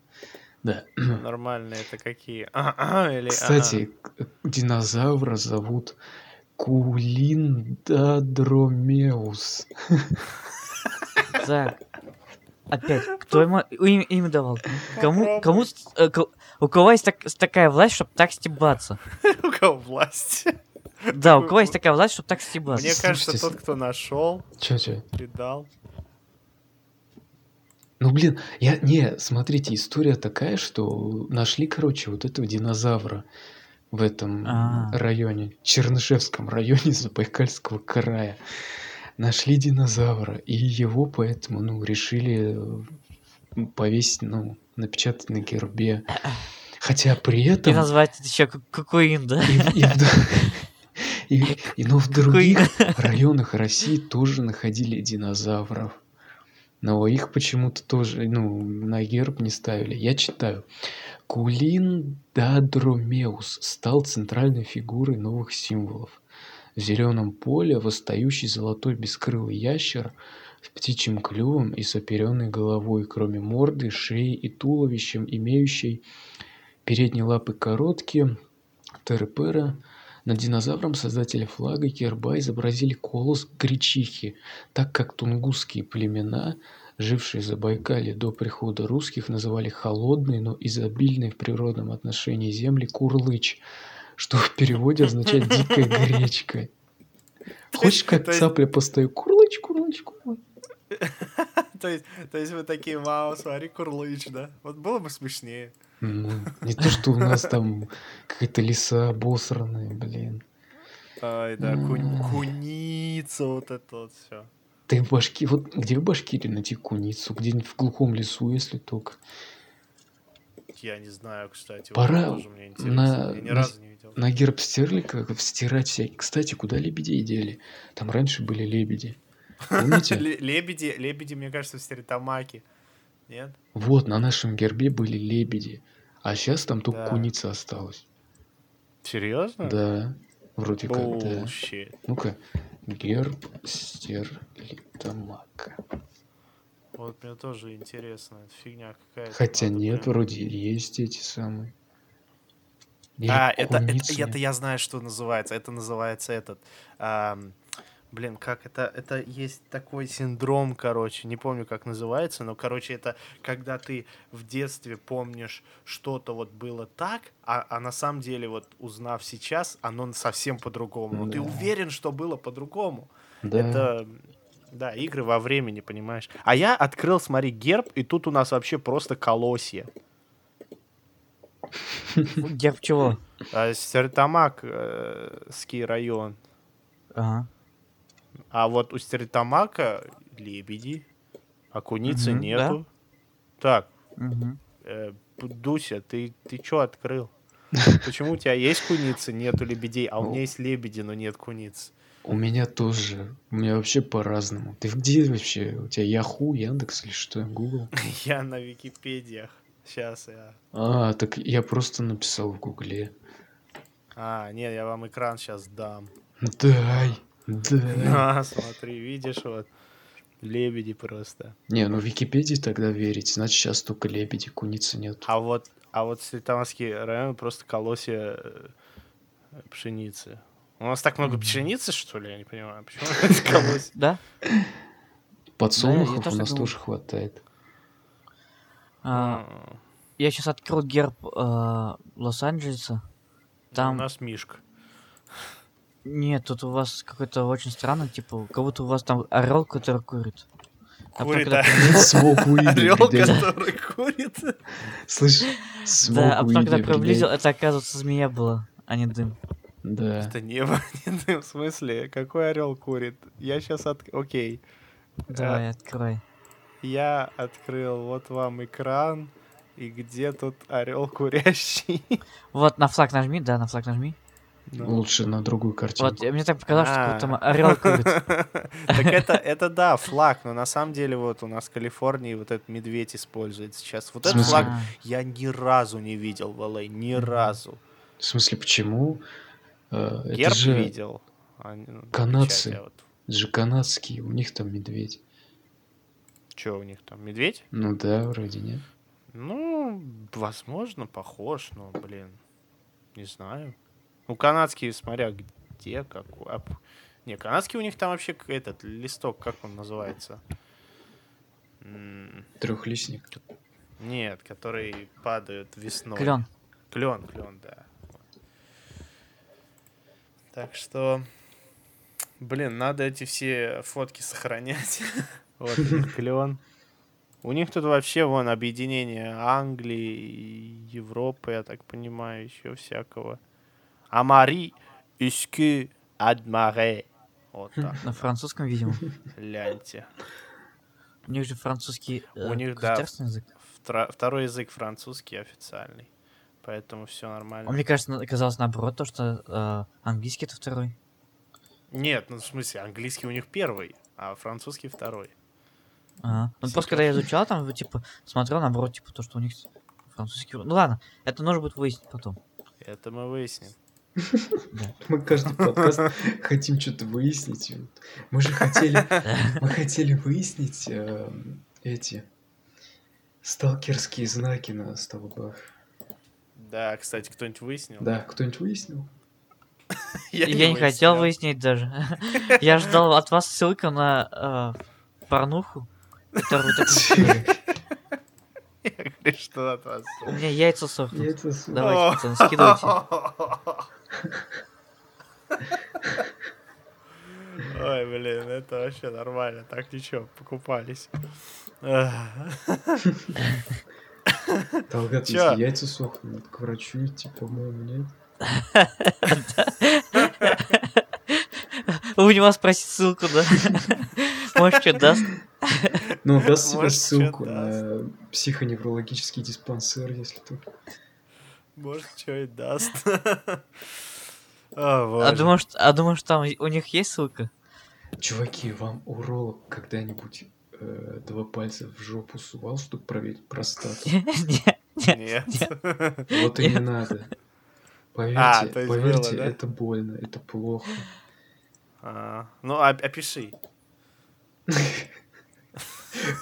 Да. Нормальные это какие? [clears throat] А, а, или, Кстати, к- динозавра зовут Кулиндадромеус. Так. Опять, [laughs] кто ему имя, имя давал? Кому, кому, э, у кого есть так- такая власть, чтобы так стебаться? а. [laughs] У кого власть? Да, у [laughs] кого есть такая власть, чтобы так стебаться? Мне кажется, тот, кто нашел Чё, чё? и дал. Ну, блин, я... Не, смотрите, история такая, что нашли, короче, вот этого динозавра в этом А. районе, Чернышевском районе [laughs] Забайкальского края. Нашли динозавра, и его поэтому, ну, решили э, повесить, ну, напечатать на гербе. [clears throat] Хотя при И этом... назвать это еще Кукуин, да? И, и в д- [laughs] и- и- но в других [laughs] районах России тоже находили динозавров. Но их почему-то тоже, ну, на герб не ставили. Я читаю. Кулин Дадромеус стал центральной фигурой новых символов. В зеленом поле восстающий золотой бескрылый ящер с птичьим клювом и с оперенной головой, кроме морды, шеи и туловищем, имеющей передние лапы короткие, терпера. Над динозавром создатели флага и герба изобразили колос гречихи, так как тунгусские племена, жившие в Забайкалье до прихода русских, называли холодные, но изобильные в природном отношении земли курлыч, что в переводе означает «дикая гречка». [laughs] Хочешь, как цапля постою? Курлыч, курлыч, курлыч. То есть, то есть вы такие, вау, смотри, Курлыч, да? Вот было бы смешнее. Ну, не то, что у нас там какая-то лиса обосранная, блин. Ай, да, М. куница, вот это вот все. Ты в Башки... Вот где в Башкирии найти куницу? Где-нибудь в глухом лесу, если только. Я не знаю, кстати. вот Пора интересно. на- Я ни на- разу не видел. На герб стерлика стирать всякие. Кстати, куда лебедей дели? Там раньше были лебеди. Помните? [laughs] Ле- Лебеди, лебеди, мне кажется, в Стеретамаке. Нет? Вот, на нашем гербе были лебеди. А сейчас там только Да. куница осталась. Серьезно? Да, вроде как, да. Ну-ка, герб стерлитамака. Вот мне тоже интересно, это фигня какая-то. Хотя надо нет, прям- вроде есть эти самые. Или А, это, это, это я знаю, что называется. Это называется этот. ам, блин, как это? Это есть такой синдром, короче, не помню, как называется, но, короче, это когда ты в детстве помнишь что-то вот было так, а, а на самом деле вот узнав сейчас, оно совсем по-другому. Но ты Да. уверен, что было по-другому. Да. Это, да, игры во времени, понимаешь. А я открыл, смотри, герб, и тут у нас вообще просто колосье. Герб чего? А, Стерлитамакский район. Ага. А вот у Стерлитамака лебеди, а куницы Мгм, нету. Так, Мгм. э, Дуся, ты, ты что открыл? Почему у тебя есть куницы, нету лебедей, а у меня есть лебеди, но нет куниц? У меня тоже. У меня вообще по-разному. Ты где вообще? У тебя Яху, Яндекс или что? Гугл? [laughs] Я на Википедиях. Сейчас я... А, так я просто написал в Гугле. А, нет, я вам экран сейчас дам. Дай, дай. [laughs] А, смотри, видишь, вот. Лебеди просто. Не, ну Википедии тогда верить, значит сейчас только лебеди, куницы нет. А вот, а вот Стерлитамакский район просто колосья э, пшеницы. У нас так много пшеницы, что ли? Я не понимаю, почему [laughs] это колосья? Да? Подсолнухов у нас тоже хватает. А, я сейчас открыл герб э, Лос-Анджелеса. У Там нас Мишка. Нет, тут у вас какой-то очень странный, типа, как будто у вас там орел, который курит. А потом, Курит, когда а? приблизил- Смог [laughs] Орел, который курит. Слышь, Да, а смог потом, когда приблизил, это оказывается змея была, а не дым. Да. Это небо. [laughs] В смысле, какой орел курит? Я сейчас от... Окей. Давай, открой. Я открыл вот вам экран. И где тут орел курящий? [laughs] Вот, на флаг нажми, да, на флаг нажми. Ну. Лучше на другую Вот, картинку. э, мне так показалось, что А. там орел. [laughs] Так это, [laughs] это да, флаг, но на самом деле вот у нас в Калифорнии вот этот медведь используется сейчас. Вот этот флаг я ни разу не видел в LA, ни разу. В смысле, почему? Э, Герб же, видел. а ну, канадцы. а вот это же канадские, у них там медведь. Что у них там, медведь? Ну да, вроде нет. Ну, возможно, похож, но, блин, не знаю. Ну, канадские, смотря где, какой. а, Не, канадский у них там вообще этот листок, как он называется? Трехлистник. Нет, который падают весной. Клен. Клен, клен, да. Так что, блин, надо эти все фотки сохранять. [laughs] Вот клен. У них тут вообще вон объединение Англии, Европы, я так понимаю, еще всякого. Амари, Искю, Адмаре. Вот так, На французском, видимо. гляньте. У них же французский э, У них, да. язык. Втро- Второй язык французский официальный. Поэтому все А нормально. мне кажется, оказалось наоборот, то, что э, английский это второй. Нет, ну в смысле, английский у них первый, а французский второй. Ага. Ну просто когда я изучал, там, типа, смотрел наоборот, типа, то, что у них французский. Ну ладно, это нужно будет выяснить потом. Это мы выясним. Мы каждый подкаст хотим что-то выяснить. Мы же хотели, мы хотели выяснить э, эти сталкерские знаки на столбах. Да, кстати, кто-нибудь выяснил? Да, кто-нибудь выяснил? [laughs] Я, не хотел выяснить даже. [laughs] Я ждал от вас ссылку на э, порнуху, которую. [laughs] Я говорю, что от вас. У меня яйца сохнут. Яйца с- Давайте, пацаны, скидывайте. Ой, блин, это вообще нормально. Так ничего, покупались. Чё? если яйца сохнут, надо к врачу идти, по-моему, нет? У него спросить ссылку, да? Может, что даст? Ну, даст чё ссылку на психоневрологический диспансер, если только. Может, что и даст. [laughs] А боже. думаешь, а думаешь, там у них есть ссылка? Чуваки, вам уролог когда-нибудь э, два пальца в жопу сувал, чтобы проверить простату? [laughs] Нет, нет. Нет. Вот и не надо. Поверьте, А, поверьте, было, да? это больно, это плохо. А, Ну, оп- опиши. [laughs]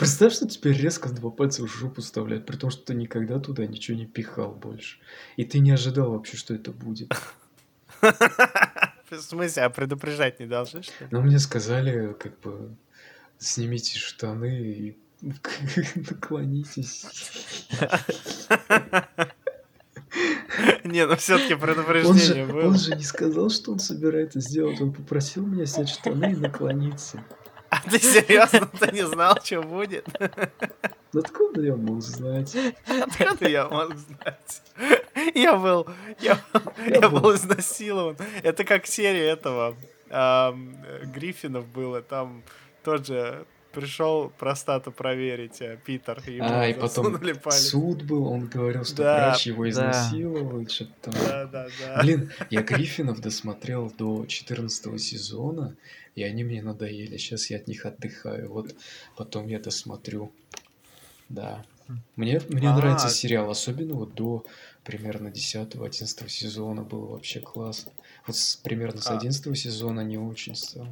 Представь, что теперь резко два пальца в жопу вставлять, при том, что ты никогда туда ничего не пихал больше. И ты не ожидал вообще, что это будет. В смысле, а предупреждать не должны, что ли? Но мне сказали, как бы, снимите штаны и [laughs] наклонитесь. Не, ну все-таки предупреждение было. он же не сказал, что он собирается сделать. Он попросил меня снять штаны и наклониться. [laughs] Ты серьезно? Ты не знал, что будет? Откуда я мог знать? Откуда я мог знать? Я был, я, Я я был. был изнасилован. Это как серия этого ам, Гриффинов было. Там тоже пришел простату проверить а, Питер. ему А, и потом палец. суд был, он говорил, что Да, врач его да. изнасиловал, и что-то там. Да, да, да. Блин, я Гриффинов досмотрел до 14 сезона, и они мне надоели. Сейчас я от них отдыхаю. Вот потом я досмотрю. Да. Мне, мне А. нравится сериал, особенно вот до примерно 10-11 сезона было вообще классно. Вот с- примерно с А. 11 сезона не очень стало.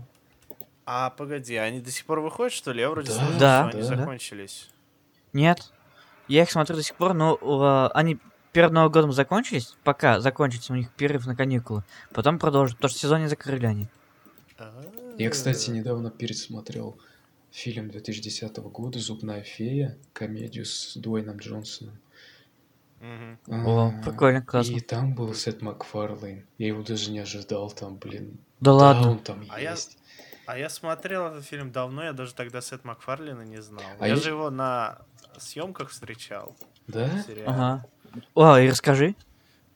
А, погоди, они до сих пор выходят, что ли? Я вроде Да, слышал, Да, что они да. закончились. Нет. Я их смотрю до сих пор, но э, они перед Новым годом закончились, пока закончится у них перерыв на каникулы. Потом продолжат, потому что сезон не закрыли они. Я, кстати, недавно пересмотрел фильм 2010 года «Зубная фея», комедию с Дуэйном Джонсоном. О, А, прикольно, классно. И там был Сет Макфарлейн. Я его даже не ожидал там, блин. Да Да, ладно. он там А я- есть. А я смотрел этот фильм давно, я даже тогда Сет Макфарлина не знал. А я я- же его на съемках встречал. Да? Ага. О, и расскажи.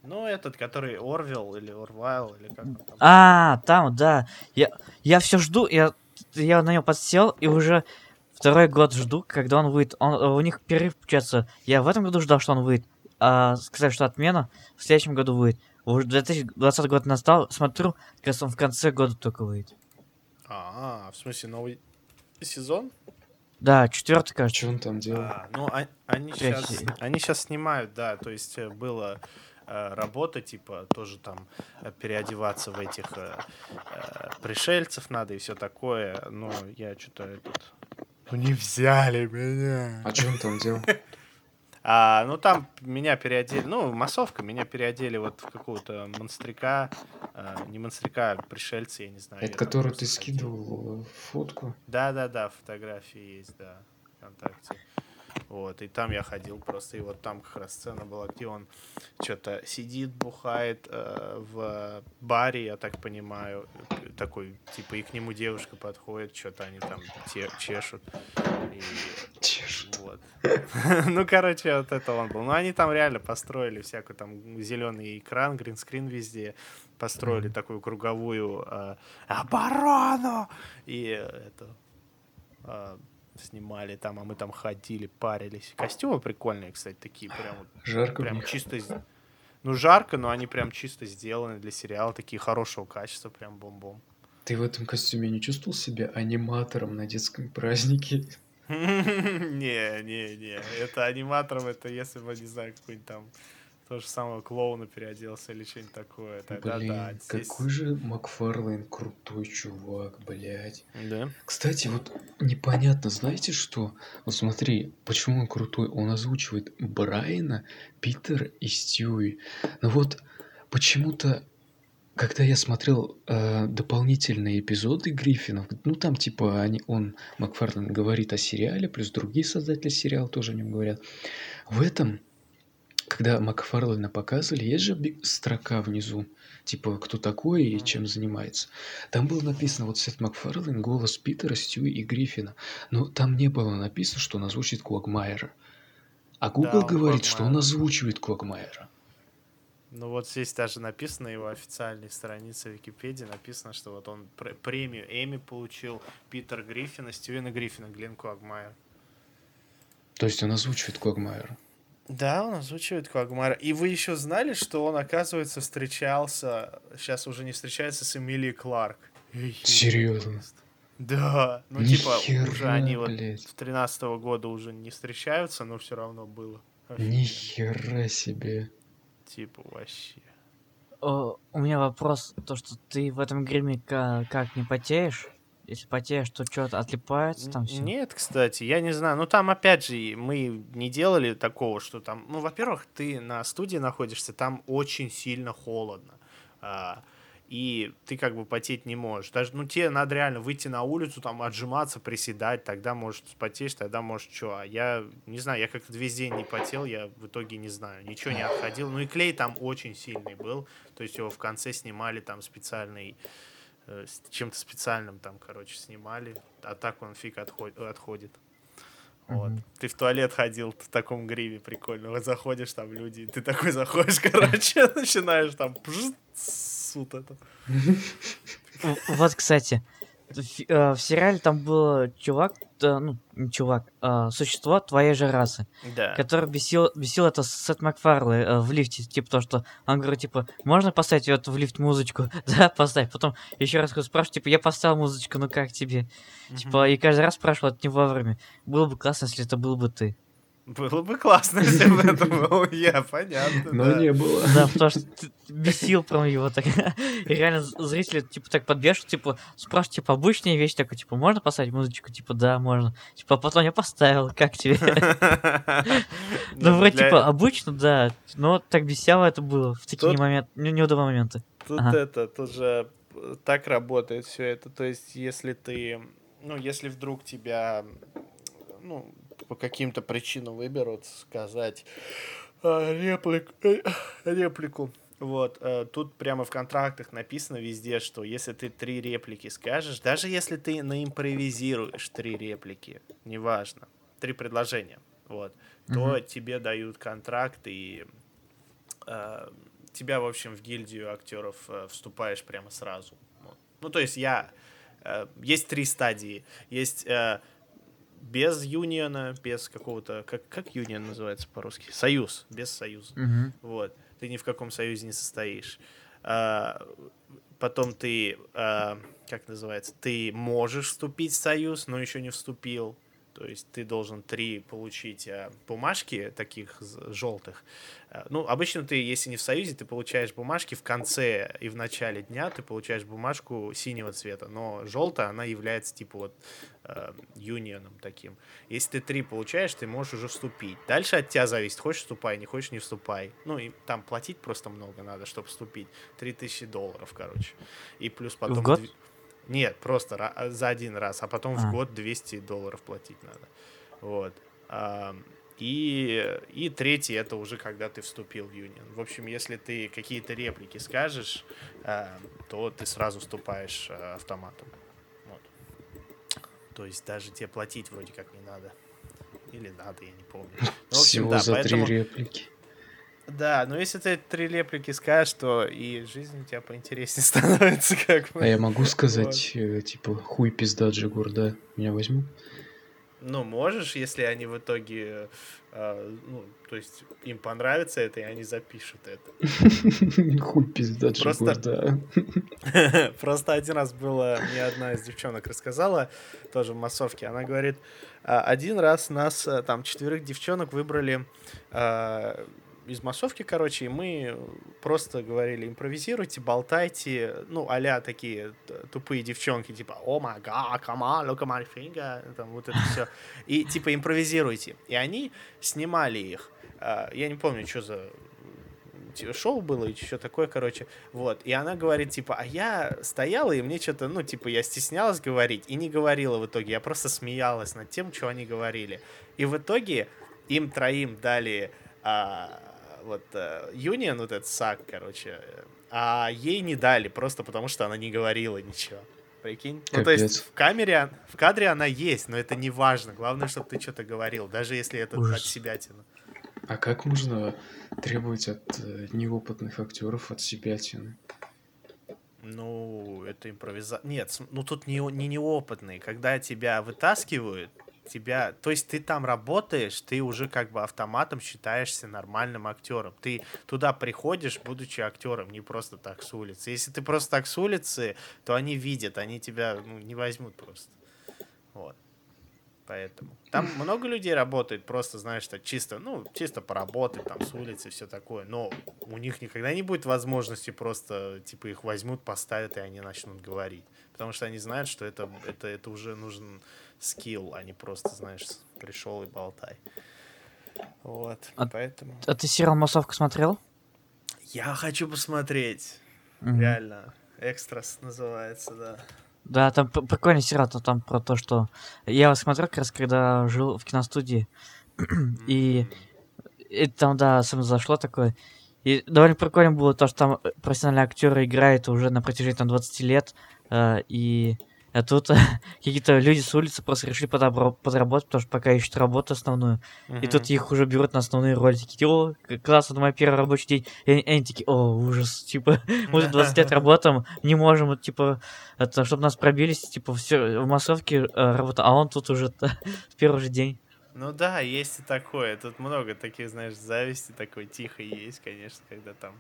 Ну, этот, который Орвел или Орвайл, или как он там. А, там, да. Я, я все жду, я, я на него подсел, и уже второй год жду, когда он выйдет. Он, у них перерыв, получается. Я в этом году ждал, что он выйдет. А сказали, что отмена в следующем году выйдет. Уже 2020 год настал, смотрю, как раз он в конце года только выйдет. А, в смысле, новый сезон? Да, четвертый, А кажется. что он там делал? А, ну, а- они сейчас, они сейчас снимают, да, то есть э, было работа, типа, тоже там э, переодеваться в этих э, э, пришельцев надо и все такое, но я что-то этот... Ну не взяли меня. А что он там делал? [laughs] А, ну там меня переодели, ну массовка, меня переодели вот в какого-то монстрика, а, не монстрика, а пришельца, я не знаю. Это который ты ходил. скидывал э, фотку? Да-да-да, фотографии есть, да, ВКонтакте. Вот, и там я ходил просто, и вот там как раз сцена была, где он что-то сидит, бухает э, в баре, я так понимаю, такой, типа, и к нему девушка подходит, что-то они там те- чешут. И Чешет. Вот. [laughs] Ну, короче, вот это он был. Ну, они там реально построили всякую там зеленый экран, гринскрин везде. Построили такую круговую э, оборону. И это э, снимали там, а мы там ходили, парились. Костюмы прикольные, кстати, такие прям. Жарко прям чисто ну, жарко, но они прям чисто сделаны для сериала, такие хорошего качества, прям бомбом. Ты в этом костюме не чувствовал себя аниматором на детском празднике? [laughs] Не, не, не. Это аниматором, это если бы, не знаю, какой-нибудь там то же самое клоуна переоделся или что-нибудь такое. Тогда Блин, да. Здесь... какой же Макфарлейн крутой чувак, блядь. Да. Кстати, вот непонятно, знаете что? Вот смотри, почему он крутой? Он озвучивает Брайана, Питера и Стюи. Но вот почему-то когда я смотрел э, дополнительные эпизоды Гриффинов, ну там типа они, он, Макфарлейн, говорит о сериале, плюс другие создатели сериала тоже о нем говорят. В этом когда Макфарлейна показывали, есть же строка внизу, типа, кто такой и чем занимается. Там было написано, вот Сет Макфарлейн, голос Питера, Стюи и Гриффина. Но там не было написано, что он озвучит Квагмайера. А Google да, говорит, что он озвучивает Квагмайера. Ну вот здесь даже написано, его официальной странице Википедии написано, что вот он премию Эми получил Питер Гриффина, Стивена Гриффина, Глен Квагмайер. То есть он озвучивает Квагмайера? Да, он озвучивает Квагмара. И вы еще знали, что он, оказывается, встречался, сейчас уже не встречается с Эмилией Кларк. Серьезно? Да, ну Ни типа хера, уже они вот с тринадцатого года уже не встречаются, но все равно было. Ни хера себе. Типа вообще. О, у меня вопрос, то что ты в этом гриме как, как не потеешь? Если потеешь, то что-то отлипается там все? Нет, кстати, я не знаю. Ну, там, опять же, мы не делали такого, что там... Ну, во-первых, ты на студии находишься, там очень сильно холодно. А, и ты как бы потеть не можешь. Даже, ну, тебе надо реально выйти на улицу, там, отжиматься, приседать, тогда, может, потеешь, тогда, может, что. А я, не знаю, я как-то весь день не потел, я в итоге не знаю, ничего не отходил. Ну, и клей там очень сильный был, то есть его в конце снимали там специальный с чем-то специальным там, короче, снимали, а так он фиг отходит. отходит. Вот. Mm-hmm. Ты в туалет ходил в таком гриве прикольно. Вот заходишь, там люди, ты такой заходишь, [laughs] короче, начинаешь там суд это. Вот, кстати, в, э, в сериале там был чувак, да, ну, не чувак, а, существо твоей же расы, да. который бесил, бесил это Сет Макфарлей э, в лифте, типа то, что он говорит, типа, можно поставить вот в лифт музычку? [laughs] да, поставь. Потом еще раз спрашиваю, типа, я поставил музычку, ну как тебе? Mm-hmm. Типа, и каждый раз спрашивал это не вовремя. Было бы классно, если это был бы ты. Было бы классно, [laughs] если бы это [laughs] был я, понятно. Но да. не было. Да, потому что ты бесил прям его так. [laughs] И реально зрители, типа, так подбешивают, типа, спрашивают, типа, обычная вещь такой, типа, можно поставить музычку? Типа, да, можно. Типа, а потом я поставил, как тебе? Ну, вроде, типа, обычно, да, но так бесяло это было в такие моменты, неудобные моменты. Тут это, тут же так работает все это. То есть, если ты, ну, если вдруг тебя, ну, по каким-то причинам выберут сказать э, реплик, э, реплику. Вот, э, тут прямо в контрактах написано везде, что если ты три реплики скажешь, даже если ты наимпровизируешь три реплики, неважно, три предложения, вот, mm-hmm. то тебе дают контракт и э, тебя, в общем, в гильдию актеров э, вступаешь прямо сразу. Вот. Ну, то есть я... Э, есть три стадии. Есть... Э, без юниона, без какого-то, как, как юнион называется по-русски? Союз, без союза. Uh-huh. Вот. Ты ни в каком союзе не состоишь. А, потом ты, а, как называется, ты можешь вступить в союз, но еще не вступил. То есть ты должен три получить а, бумажки таких желтых. А, ну, обычно ты, если не в союзе, ты получаешь бумажки в конце и в начале дня ты получаешь бумажку синего цвета, но желтая, она является типа вот э, юнионом таким. Если ты три получаешь, ты можешь уже вступить. Дальше от тебя зависит, хочешь вступай, не хочешь не вступай. Ну, и там платить просто много надо, чтобы вступить. 3000 долларов, короче. И плюс потом... В год? Нет, просто за один раз, а потом а. в год 200 долларов платить надо. Вот. И, и третий это уже когда ты вступил в юнион. В общем, если ты какие-то реплики скажешь, то ты сразу вступаешь э, автоматом. Вот. То есть даже тебе платить вроде как не надо. или надо, я не помню. Ну, в общем, Всего да, за поэтому... три реплики. Да, но если ты три реплики скажешь, то и жизнь у тебя поинтереснее [laughs] становится, как бы. А я могу сказать, э, типа, хуй пизда Джигур, да? Меня возьмут? Ну, можешь, если они в итоге, э, ну, то есть им понравится это, и они запишут это. [laughs] Хуй пизда Просто- Джигур, да. [laughs] Просто один раз было, мне одна из девчонок рассказала, тоже в массовке, она говорит, «А, один раз нас, э, там, четверых девчонок выбрали э, из массовки, короче, и мы просто говорили, импровизируйте, болтайте, ну, а такие тупые девчонки, типа, о май гад, come on, look at my finger, там, вот это все, и, типа, импровизируйте. И они снимали их. А, Я не помню, что за т- шоу было и что такое, короче. Вот. И она говорит, типа, а я стояла, и мне что-то, ну, типа, я стеснялась говорить и не говорила в итоге. Я просто смеялась над тем, что они говорили. И в итоге им троим дали а, вот э, Юнион, вот этот САК, короче, а ей не дали, просто потому что она не говорила ничего. Прикинь? Ну, то Капец. есть в камере, в кадре она есть, но это не важно. Главное, чтобы ты что-то говорил, даже если это Ужас. от себя тяну. А как можно требовать от э, неопытных актеров от себя тяны? Ну, это импровизация. Нет, ну тут не, не неопытный. Когда тебя вытаскивают, тебя... То есть ты там работаешь, ты уже как бы автоматом считаешься нормальным актером. Ты туда приходишь, будучи актером, не просто так с улицы. Если ты просто так с улицы, то они видят, они тебя ну, не возьмут просто. Вот. Поэтому. Там много людей работает, просто, знаешь, так чисто, ну, чисто поработать там с улицы, все такое. Но у них никогда не будет возможности просто, типа, их возьмут, поставят, и они начнут говорить. Потому что они знают, что это, это, это уже нужен скилл, а не просто, знаешь, пришел и болтай. Вот, А- поэтому... А ты сериал «Массовка» смотрел? Я хочу посмотреть. Мгм. Реально. Экстрас называется, да. Да, там прикольный сериал, то там про то, что... Я его смотрел как раз, когда жил в киностудии. [clears throat] И И там, да, особенно зашло такое. И довольно прикольно было то, что там профессиональные актеры играют уже на протяжении там 20 лет. э, и а тут [laughs] какие-то люди с улицы просто решили подработать, потому что пока ищут работу основную. И тут их уже берут на основные роли. Такие, о, класс, это мой первый рабочий день. И они, такие, о, ужас, [laughs] типа, мы уже 20 лет [laughs] работаем, не можем, вот, типа, это, чтобы нас пробились, типа, все в массовке э, работа, а он тут уже в первый же день. Ну да, есть и такое. Тут много таких, знаешь, зависти такой тихо есть, конечно, когда там...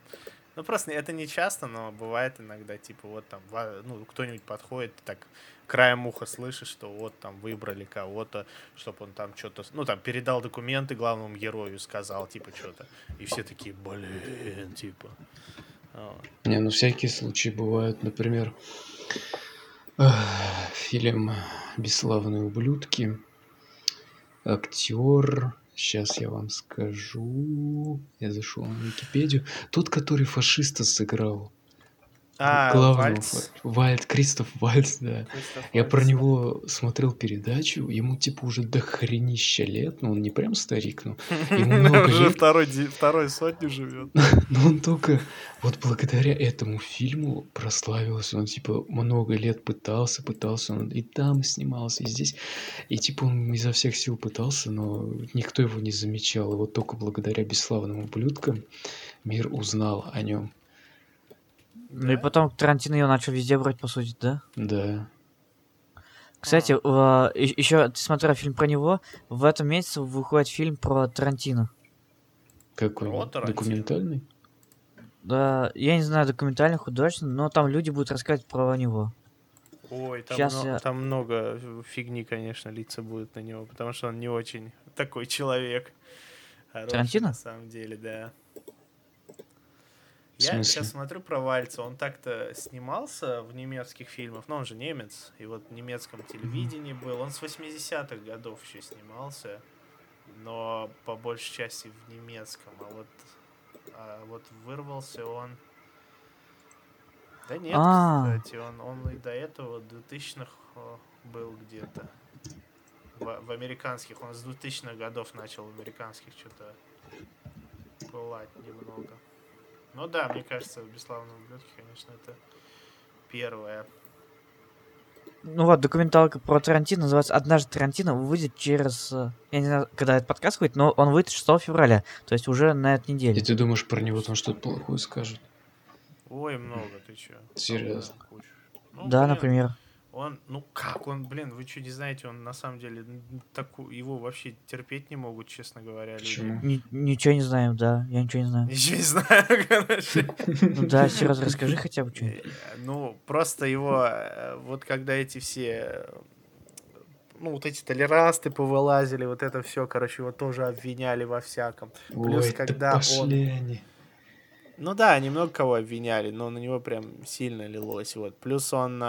Ну просто это не часто, но бывает иногда, типа вот там, ну кто-нибудь подходит, так краем уха слышишь, что вот там выбрали кого-то, чтобы он там что-то, ну там передал документы главному герою, сказал типа что-то, и все такие, блин, типа. Не, ну всякие случаи бывают. Например, ах, фильм «Бесславные ублюдки». Актер, сейчас я вам скажу. Я зашел на Википедию. Тот, который фашиста сыграл. А, Главного Вальц. Вальд, Кристоф Вальц, да. Кристоф Я про Вальц. него смотрел передачу, ему типа уже до хренища лет, но он не прям старик, но [laughs] ему много Уже лет. второй, второй сотню живет. [laughs] Но он только вот благодаря этому фильму прославился. Он типа много лет пытался, пытался, он и там снимался, и здесь. И типа он изо всех сил пытался, но никто его не замечал. И вот только благодаря бесславным ублюдкам мир узнал о нем. Ну и потом Тарантино его начал везде брать, по сути, да? Да. Кстати, еще ты смотрел фильм про него, в этом месяце выходит фильм про Тарантино. Какой? Про? Тарантино? Документальный? Да, я не знаю, документальный, художественный, но там люди будут рассказывать про него. Ой, там, Щас мно- я- там много фигни, конечно, лица будут на него, потому что он не очень такой человек. Хороший, Тарантино? На самом деле, да. Я сейчас смотрю про Вальца, он так-то снимался в немецких фильмах, но он же немец, и вот в немецком телевидении был, он с 80-х годов еще снимался, но по большей части в немецком, а вот, а вот вырвался он... Да нет, А. кстати, он, он и до этого, в 2000-х э, был где-то. В, в американских, он с 2000-х годов начал в американских что-то пылать немного. Ну да, мне кажется, «Бесславные ублюдки», конечно, это первое. ну вот, документалка про Тарантино называется «Однажды Тарантино» выйдет через... э, Я не знаю, когда этот подкаст выйдет, но он выйдет 6 февраля, то есть уже на этой И неделе. ты думаешь, про него там что-то плохое скажут? Ой, много, ты чё? Серьезно? Ну, Да, блин, например. Он, ну как он, блин, вы что не знаете, он на самом деле н- таку, его вообще терпеть не могут, честно говоря. люди. Почему? Ни- ничего не знаем, да, я ничего не знаю. Ничего не знаю, [laughs] короче. Ну да, серьезно, расскажи хотя бы что-нибудь. Э, Ну, просто его, э, вот когда эти все, э, ну, вот эти толерасты повылазили, вот это все, короче, его тоже обвиняли во всяком. Плюс, Ой, когда да он- они. Ну да, немного кого обвиняли, но на него прям сильно лилось. Вот. Плюс он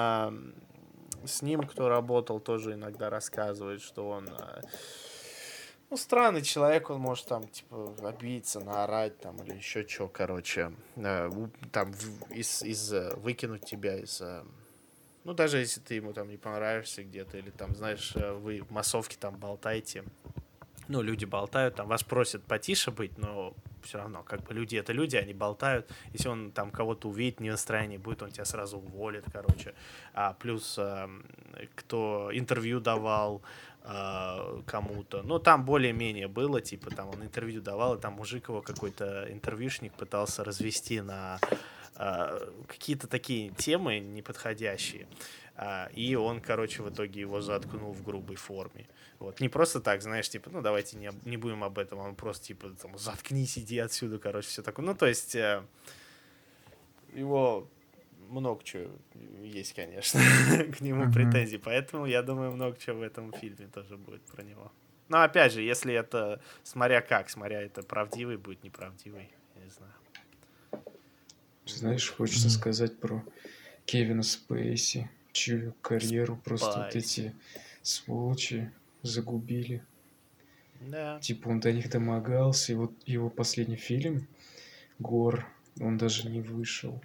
с ним, кто работал, тоже иногда рассказывает, что он а, ну, странный человек, он может там, типа, обидеться, наорать там или еще что, короче, у- там из, из э, выкинуть тебя из ну, даже если ты ему там не понравишься где-то, или там, знаешь, э, вы в массовке там болтаете, ну, люди болтают, там вас просят потише быть, но все равно, как бы люди это люди, они болтают. Если он там кого-то увидит, не в настроении будет, он тебя сразу уволит, короче. А плюс эм, кто интервью давал э, кому-то, ну, там более-менее было, типа, там он интервью давал, и там мужик его какой-то интервьюшник пытался развести на какие-то такие темы неподходящие. А, и он, короче, в итоге его заткнул в грубой форме. Вот. Не просто так, знаешь, типа, ну давайте не, не будем об этом, он просто типа, там, заткнись, иди отсюда, короче, все такое. Ну, то есть, э, его много чего есть, конечно, [laughs] к нему Мгм. претензий, поэтому я думаю, много чего в этом фильме тоже будет про него. Но опять же, если это, смотря как, смотря это правдивый будет, неправдивый, я не знаю. Знаешь, хочется Мгм. сказать про Кевина Спейси, чью карьеру просто вот эти сволочи загубили. Да. Типа он до них домогался, и вот его последний фильм Гор, он даже не вышел.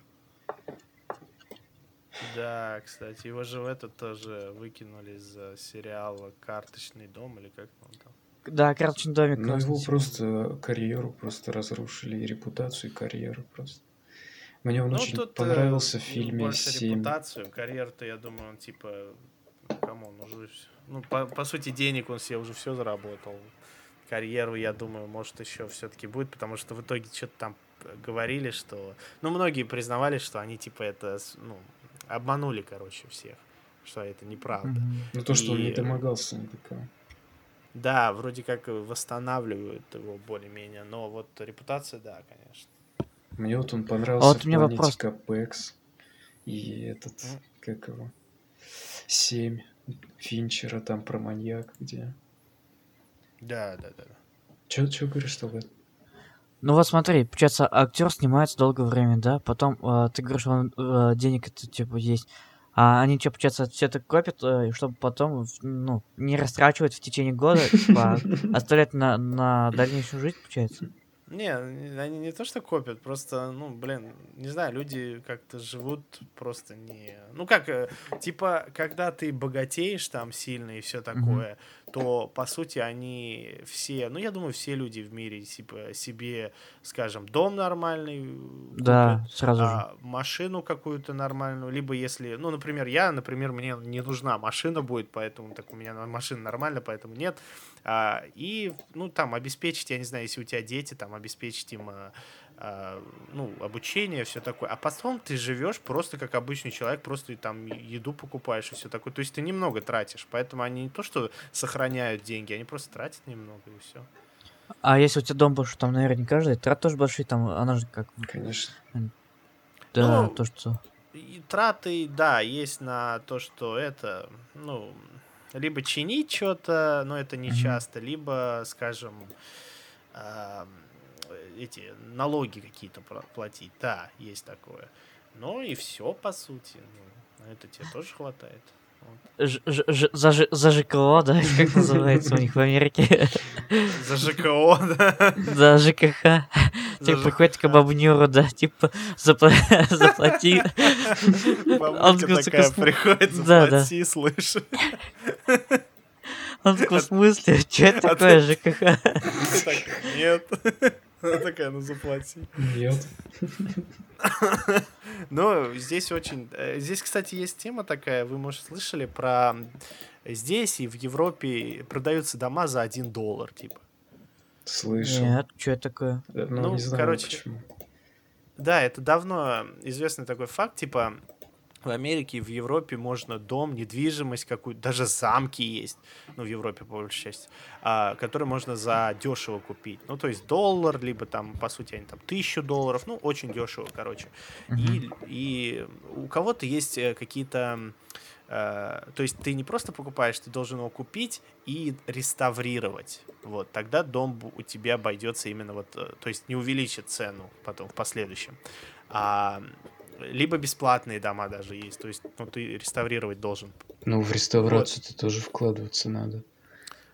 Да, кстати, его же в этот тоже выкинули из э, сериала «Карточный дом» или как он там. Да, карточный домик. Но классный его просто карьеру просто разрушили, и репутацию, и карьеру просто. Мне он Ну, очень тут, э, понравился в фильме больше «Семь». репутацию, карьеру-то, я думаю, он типа, кому он уже, ну, по, по сути, денег он себе уже все заработал. Карьеру, я думаю, может, еще все-таки будет, потому что в итоге что-то там говорили, что... Ну, многие признавались, что они, типа, это, ну, обманули, короче, всех, что это неправда. Мгм. Ну то, что он не домогался никакого. Да, вроде как восстанавливают его более-менее, но вот репутация, да, конечно. Мне вот он понравился вот в у меня вопрос. Капекс и этот, как его, Семь Финчера там про маньяк, где... Да, да, да. Чё, чё говоришь, что в Ну вот смотри, получается, актер снимается долгое время, да, потом э, ты говоришь, он э, денег это типа есть. А они что, получается, все это копят, э, чтобы потом, ну, не растрачивать в течение года, типа, а [laughs] оставлять на, на дальнейшую жизнь, получается. Не, они не то что копят, просто, ну, блин, не знаю, люди как-то живут просто не... Ну, как, э, типа, когда ты богатеешь там сильно и все такое, то, по сути, они все... Ну, я думаю, все люди в мире, типа, себе, скажем, дом нормальный Да, купят, сразу же. а, машину какую-то нормальную, либо если, ну, например, я, например, мне не нужна машина будет, поэтому так у меня на- машина нормальная, поэтому нет. А, и, ну, там, обеспечить, я не знаю, если у тебя дети, там, обеспечить им, а, а, ну, обучение, все такое. А потом ты живешь просто как обычный человек, просто там еду покупаешь и все такое. То есть ты немного тратишь, поэтому они не то, что сохраняют деньги, они просто тратят немного и все. А если у тебя дом больше, там, наверное, не каждый, трат тоже большие, там, она же как, Конечно. да, Ну, то, что... И траты, да, есть на то, что это, ну, либо чинить что-то, но это не часто, либо, скажем, ам, эти налоги какие-то пла- платить. Да, есть такое. Ну и все, по сути. Ну, это тебе тоже хватает. Вот. Ж- ж- ж- за, за ЖКО, да, [laughs] как называется у них в Америке. [laughs] За ЖКО, да. За ЖКХ. Типа приходит к бабнюру, да, типа запла- [laughs] заплати. Он такая «См- приходит, заплати, слышь. Он такой, в смысле, что это такое ЖКХ? Нет. [laughs] Она такая, ну заплати. Нет. [laughs] Но здесь очень... э, Здесь, кстати, есть тема такая, вы, может, слышали про... Здесь и в Европе продаются дома за 1 доллар, типа. Слышал. Нет, что это такое? Э, Ну, Ну, не знаю короче, почему. Да, это давно известный такой факт, типа в Америке и в Европе можно дом, недвижимость какую-то, даже замки есть, ну, в Европе, по большей части, а, которые можно за дешево купить. Ну, то есть доллар, либо там, по сути, они там тысячу долларов, ну, очень дешево, короче. И, и у кого-то есть э, какие-то... э, то есть ты не просто покупаешь, ты должен его купить и реставрировать. Вот, тогда дом у тебя обойдется именно вот, э, то есть не увеличит цену потом в последующем. А, либо бесплатные дома даже есть, то есть ну, ты реставрировать должен. Ну, в реставрацию-то тоже вкладываться надо.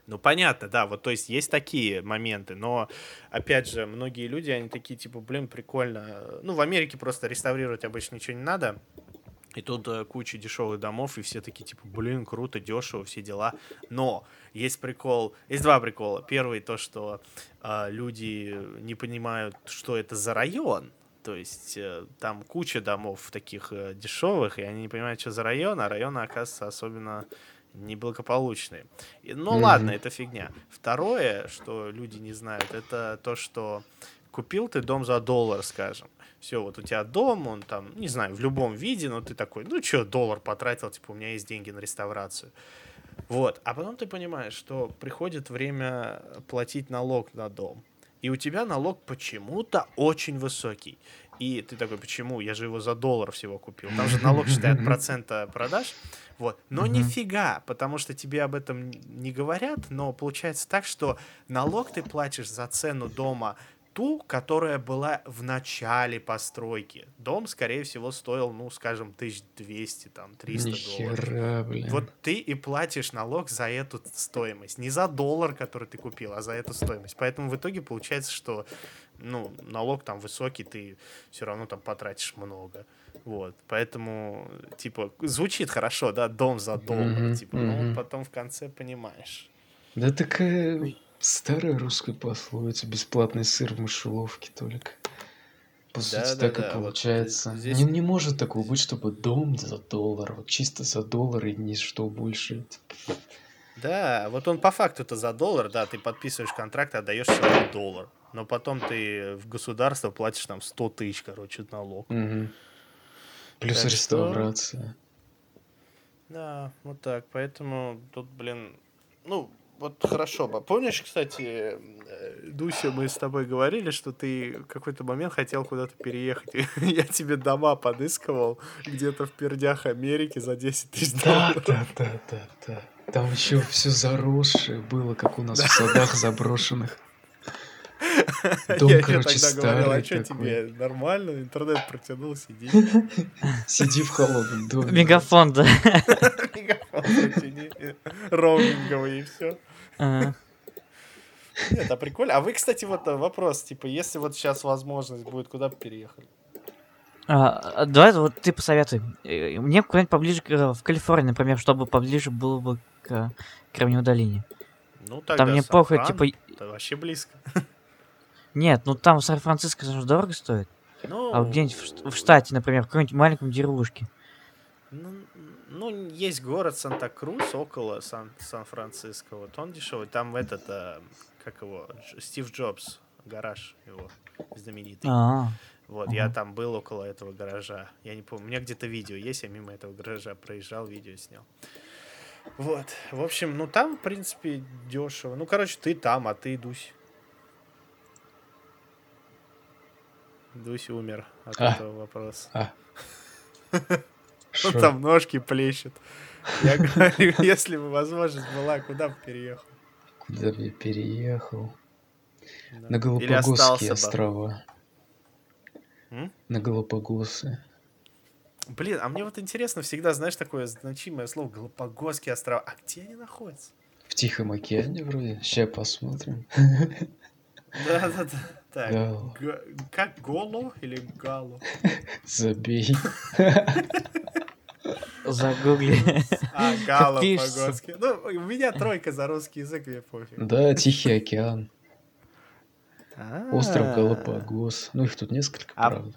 Ну, понятно, да, вот, то есть есть такие моменты, но, опять же, многие люди, они такие, типа, блин, прикольно. Ну, в Америке просто реставрировать обычно ничего не надо, и тут э, куча дешевых домов, и все такие, типа, блин, круто, дешево, все дела. Но есть прикол, есть два прикола. Первый то, что э, люди не понимают, что это за район. То есть э, там куча домов таких э, дешевых, и они не понимают, что за район, а районы, оказывается, особенно неблагополучные. И- Ну Мгм. ладно, это фигня. Второе, что люди не знают, это то, что купил ты дом за доллар, скажем. Все, вот у тебя дом, он там, не знаю, в любом виде, но ты такой, ну что, доллар потратил, типа, у меня есть деньги на реставрацию. Вот, а потом ты понимаешь, что приходит время платить налог на дом. И у тебя налог почему-то очень высокий. И ты такой, почему? Я же его за доллар всего купил. Там же налог считает [laughs] процента продаж. Вот. Но Мгм. нифига, потому что тебе об этом не говорят, но получается так, что налог ты платишь за цену дома ту, которая была в начале постройки. Дом, скорее всего, стоил, ну, скажем, 1200, там, 300 долларов. Нихера, блин. Вот ты и платишь налог за эту стоимость. Не за доллар, который ты купил, а за эту стоимость. Поэтому в итоге получается, что ну, налог там высокий, ты все равно там потратишь много. Вот. Поэтому, типа, звучит хорошо, да, дом за доллар. Мгм, типа, но мгм. потом в конце понимаешь. Да такая старая русская пословица. Бесплатный сыр в мышеловке только. По сути, так Да-да-да, и вот получается. здесь- Не, не может такого быть, чтобы дом за доллар. Вот чисто за доллар и ничто больше. Да, вот он по факту это за доллар, да, ты подписываешь контракт, отдаешь человеку доллар. Но потом ты в государство платишь там 100 тысяч, короче, налог. Мгм. Плюс Так что- реставрация. Да, вот так. Поэтому тут, блин, ну, вот хорошо. бы. Помнишь, кстати, э, Дуся, мы с тобой говорили, что ты в какой-то момент хотел куда-то переехать. [laughs] Я тебе дома подыскивал где-то в пердях Америки за 10 тысяч Да, долларов. да, да, да, да. Там еще все заросшее было, как у нас в садах заброшенных. [laughs] Дом, Я короче, тогда говорил, а старый что тебе, нормально, интернет протянул, сиди. [laughs] Сиди в холодном доме. Мегафон, да. Мегафон протяни, роуминговый и все. Нет, а прикольно. А вы, кстати, вот э, вопрос, типа, если вот сейчас возможность будет, куда бы переехали? А, а, Давай вот ты посоветуй. Э, Мне куда-нибудь поближе, к, э, в Калифорнии, например, чтобы поближе было бы к э, Кремниевой долине. Ну, тогда Там мне похуй, Сан-Фран, типа... Это вообще близко. Нет, ну там Сан-Франциско же дорого стоит. Ну, А вот где-нибудь в, в штате, например, в какой-нибудь маленьком деревушке. Ну, ну, есть город Санта-Крус около Сан- Сан-Франциско. Вот он дешевый. Там этот, э, как его, Дж- Стив Джобс, гараж его знаменитый. А, Вот, я там был около этого гаража. Я не помню, у меня где-то видео есть, я мимо этого гаража проезжал, видео снял. Вот, в общем, ну там, в принципе, дешево. Ну, короче, ты там, а ты Дусь. Дусь умер от А. этого вопроса. А. [laughs] Он там ножки плещет. Я [laughs] говорю, если бы возможность была, куда бы переехал? Куда бы я переехал? Да. На Галапагосские острова. М? На Галапагосы. Блин, а мне вот интересно всегда, знаешь, такое значимое слово Галапагосские острова. А где они находятся? В Тихом океане вроде. Сейчас посмотрим. Да-да-да. Так, Гало. га- как Голо или Гало? [laughs] Забей. [laughs] загугли. А, пишется? по-готски. Ну, у меня тройка за русский язык, мне пофиг. Да, Тихий океан. Остров А, Галапагос. Ну, их тут несколько, А- правда.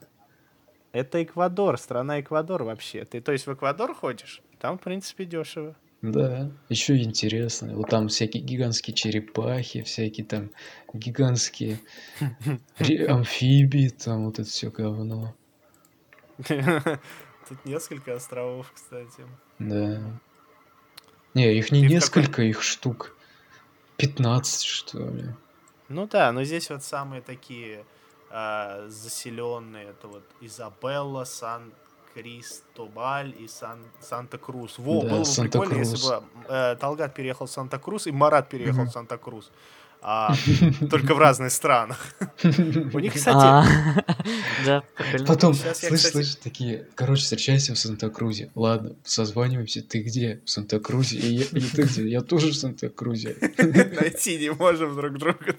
Это Эквадор, страна Эквадор вообще. Ты, то есть, в Эквадор ходишь? Там, в принципе, дешево. Да, еще интересно. Вот там всякие гигантские черепахи, всякие там гигантские [laughs] амфибии, там вот это все говно. [laughs] Тут несколько островов, кстати. Да. Не, их не Ты несколько, их штук 15, что ли. Ну да, но здесь вот самые такие заселенные, это вот Изабелла, Сан Кристобаль и Сан Санта-Крус. Во, Да, было бы прикольно, если бы э, Талгат переехал в Санта-Крус и Марат переехал в Санта-Крус. А, [laughs] только в разных странах. [laughs] У них, кстати, А, [laughs] Да. Потом, я, слышь, кстати- слышь, такие, короче, встречаемся в Санта-Крузе. Ладно, созваниваемся. Ты где? В Санта-Крузе. И, я- ты где? Я тоже в Санта-Крузе. найти не можем друг друга.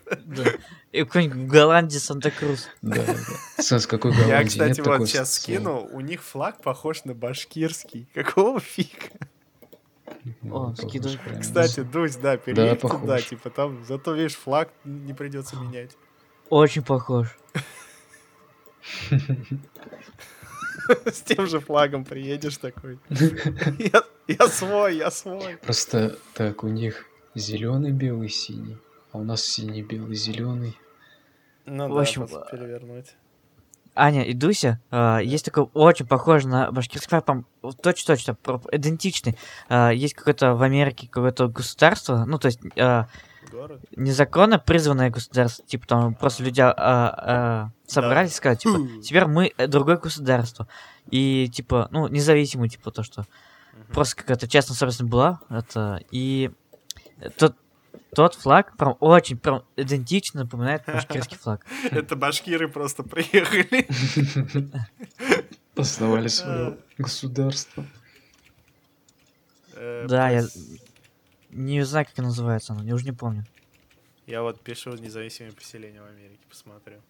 И какой-нибудь в Голландии Санта-Крус. Да, да. С какой Я, Голландии? кстати, Нет вот сейчас слова. скину, у них флаг похож на башкирский. Какого фига? О, прям. Кстати, Дусь, да, переедь туда, похож. типа там, зато, видишь, флаг не придется менять. Очень похож. [laughs] С тем же флагом приедешь такой. [laughs] Я, я свой, я свой. Просто так, у них зеленый, белый, синий. А у нас синий, белый, зеленый. Ну В общем, просто перевернуть. Аня и Дуся, а, есть такой очень похож на башкирский прям точно-точно, идентичный. А, есть какое-то в Америке какое-то государство, ну, то есть Город. незаконно призванное государство, типа там просто люди а, а, собрались и сказали, типа, Хм. теперь мы э, другое государство. И, типа, ну, независимо, типа, то, что просто какая-то частная собственность была, это, и тот, тот флаг прям очень прям идентично напоминает башкирский [laughs] флаг. Это башкиры просто приехали. [laughs] Основали свое государство. Э, Да, я не знаю, как это называется, но я уже не помню. Я вот пишу независимые поселения в Америке, посмотрю.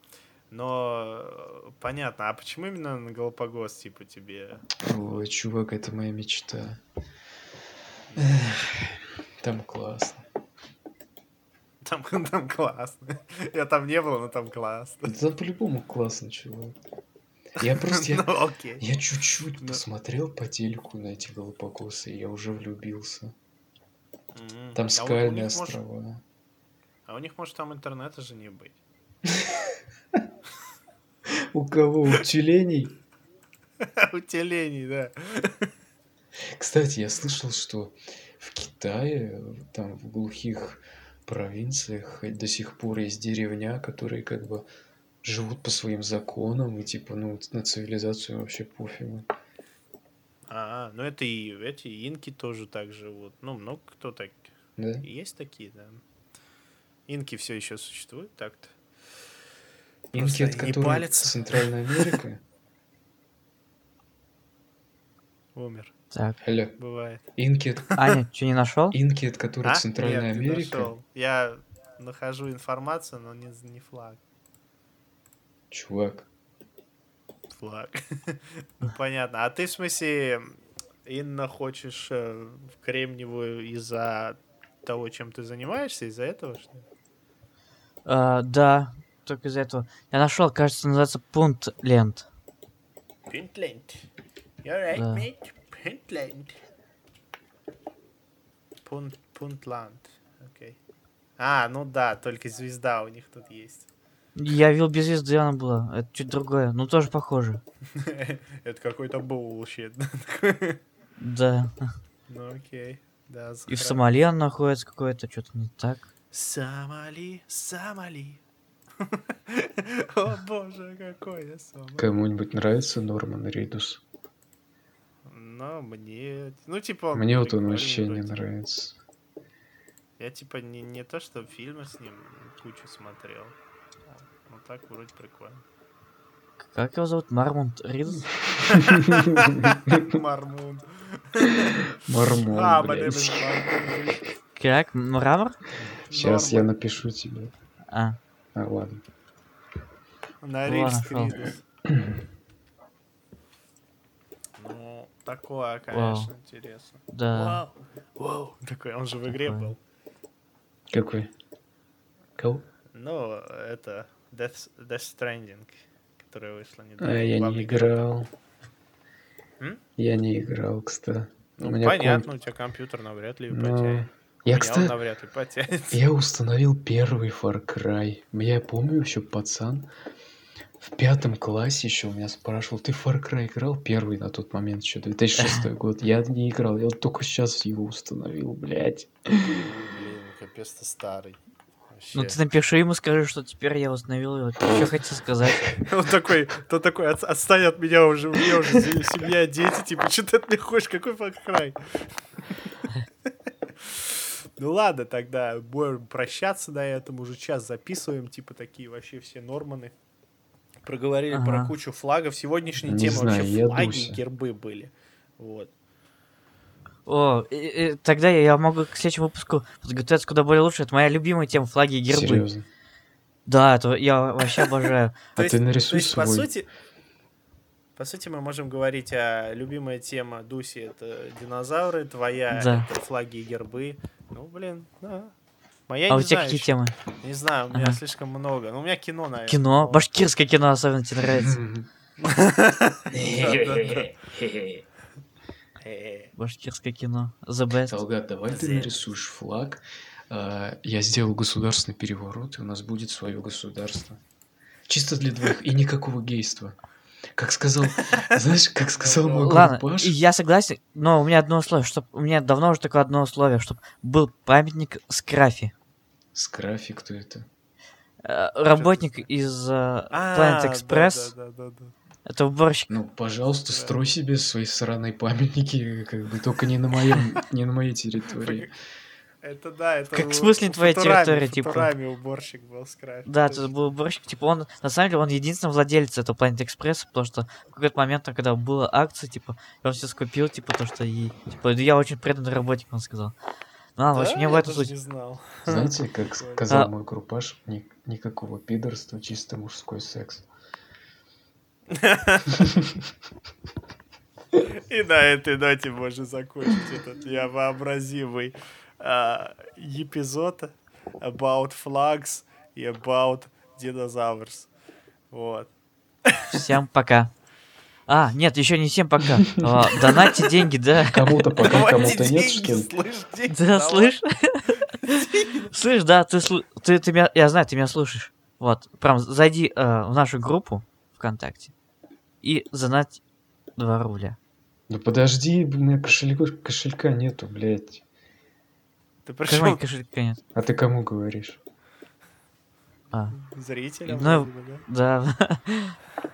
Но э, понятно, а почему именно на Галапагос, типа, тебе? Ой, чувак, это моя мечта. Эх, Там классно. Там, [laughs] там классно. Я там не был, но там классно. Да по-любому классно, чувак. Я просто, я, [laughs] Ну, окей. я чуть-чуть Ну. посмотрел по телеку на эти Галапагосы, и я уже влюбился. Там А скальные может- острова. А у них, может, там интернета же не быть. [laughs] У кого? У тюленей? У телений, да. Кстати, я слышал, что в Китае, там в глухих провинциях до сих пор есть деревня, которые как бы живут по своим законам и типа, ну, на цивилизацию вообще пофигу. А, ну это и эти инки тоже так живут. Ну, много кто так. Да? Есть такие, да. Инки все еще существуют так-то. Инки, Просто это не которые палятся. Центральная Америка? [laughs] Умер. Так. Алло. Бывает. Инки, это- Аня, что не нашел? инки, это которые А? Центральная Нет, не Америка? нашел. Я нахожу информацию, но не, не флаг. Чувак, Флаг. [laughs] ну, понятно. А ты, в смысле, Инна, хочешь э, в Кремниевую из-за того, чем ты занимаешься, из-за этого, что ли? А, да, только из-за этого. Я нашел, кажется, называется пункт лент. Пинтленд. You're right, Да. mate. Пинтленд. Пунт, Пунтланд. Окей. А, ну да, только звезда у них тут есть. Я видел без звезды, она была. Это чуть другое, но тоже похоже. [laughs] Это какой-то bullshit. [laughs] Да. Ну окей. Да, И в Сомали она находится какое-то, что-то не так. Сомали, Сомали. [laughs] О боже, какой я Сомали. кому-нибудь нравится Норман Ридус? Но мне... Ну, типа, Мне вот он вообще не вроде. нравится. Я, типа, не, не то, что фильмы с ним кучу смотрел. Ну, так вроде прикольно. Как его зовут? Мармонт Ридл? [laughs] Мармун. Мормон, А, блядь. Как? Мрамор? Сейчас я напишу тебе. А, А, ладно. На Ладно, Рильск шел. Ридус. Ну, такое, конечно, интересно. да. Вау. Вау. Такой, он же в игре Такое. был. Какой? Кого? Ну, это Death, Death Stranding, которая вышла А недавно. я не Главный играл. М? Я не играл, кстати. У Ну, меня понятно, комп- у тебя компьютер навряд ли Ну, потянет. Я, У меня он кстати, навряд ли потянет. я установил первый Far Cry. Я помню еще пацан. В пятом классе еще у меня спрашивал, ты Far Cry играл? Первый на тот момент еще, 2006 [laughs] год. Я не играл, я вот только сейчас его установил, блядь. Блин, капец ты старый. Ну Вообще. ты напиши ему, скажи, что теперь я установил его. Что хотел сказать? [laughs] Он такой, то такой, «От- отстань от меня уже, у меня уже се- семья, дети, типа, что ты от меня хочешь, какой Far Cry? [laughs] Ну ладно, тогда будем прощаться на этом, уже час записываем, типа такие вообще все норманы. Проговорили про Ага. кучу флагов. Сегодняшняя Не тема знаю, вообще я флаги Дуся. и гербы были. Вот. О, и- и тогда я могу к следующему выпуску подготовиться куда более лучше. Это моя любимая тема флаги и гербы. Серьезно. Да, это я вообще обожаю. [laughs] А ты нарисуй есть, по свой. сути, по сути, мы можем говорить о любимая тема Дуси это динозавры, твоя Да. это флаги и гербы. Ну, блин, да. Моя А у тебя какие темы? Не знаю, у меня Ага. слишком много. Ну, у меня кино, наверное. Кино? но- Башкирское кино особенно тебе нравится. [laughs] Башкирское кино. The best. Талгат, давай ты нарисуешь флаг. А, Я сделал государственный переворот, и у нас будет свое государство. Чисто для двоих, и никакого гейства. Как сказал, знаешь, как сказал мой Ладно, группаж, я согласен, но у меня одно условие, чтоб у меня давно уже такое одно условие, чтобы был памятник с Крафи. Скрафи, кто это? Э, Работник из э, а, Planet Express. да, да, да, да. Это уборщик. Ну, пожалуйста, строй себе свои сраные памятники, как бы только не на моем, [laughs] не на моей территории. Это да, это Как в смысле твоя территория, в типа? Футураме уборщик был с краю. Да, это был уборщик. Типа он, на самом деле, он единственный владелец этого Planet Express, потому что в какой-то момент, когда была акция, типа, он все скупил, типа, то, что и... Типа, я очень преданный работник, он сказал. Ну ладно, в общем, Да, мне в я этом суть. не знал. Знаете, [laughs] как сказал А- мой группаж, ни- никакого пидорства, чисто мужской секс. [laughs] И на этой ноте можно закончить этот невообразимый а, эпизод about flags и about dinosaurs. Вот. Всем пока. А, нет, еще не всем пока. [laughs] А, Донатьте деньги, да. Кому-то пока, кому-то нет, что ли? слышь, деньги Да, слышь? [laughs] Слышь, да, ты, ты, ты меня, я знаю, ты меня слушаешь. Вот, прям зайди э, в нашу группу ВКонтакте и занать 2 рубля. Да подожди, у меня кошелька, кошелька нету, блядь. Ты пришел кошелька нет? А ты кому говоришь? А, зрителям, Ну, бы, да? да.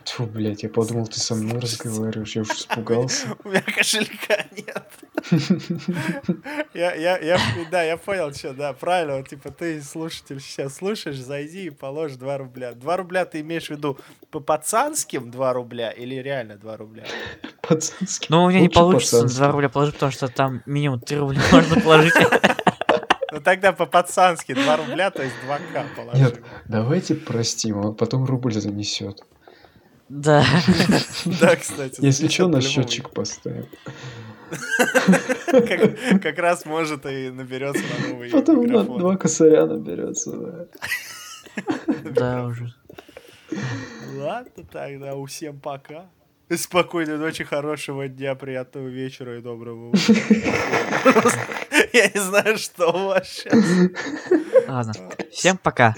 Тьфу, блядь, я подумал, ты со мной разговариваешь, я уж испугался. [laughs] У меня кошелька нет. [laughs] Я, я, я, да, я понял, что, да, правильно, вот, типа, ты, слушатель, сейчас слушаешь, зайди и положь 2 рубля. 2 рубля ты имеешь в виду по пацанским 2 рубля или реально 2 рубля? Пацанский. Ну, у меня не получится на пацанский. 2 рубля положить, потому что там минимум 3 рубля [laughs] можно положить. Ну тогда по-пацански 2 рубля, то есть 2к положи. Нет, давайте простим, он потом рубль занесет. Да. Да, кстати. Если что, на счетчик поставим. Как, как раз может и наберется на новый Потом на два косаря наберется, да. Да, уже. Ладно, тогда у всем пока. Спокойной ночи, хорошего дня, приятного вечера и доброго утра. [laughs] Я не знаю, что у вас сейчас. Ладно. Всем пока.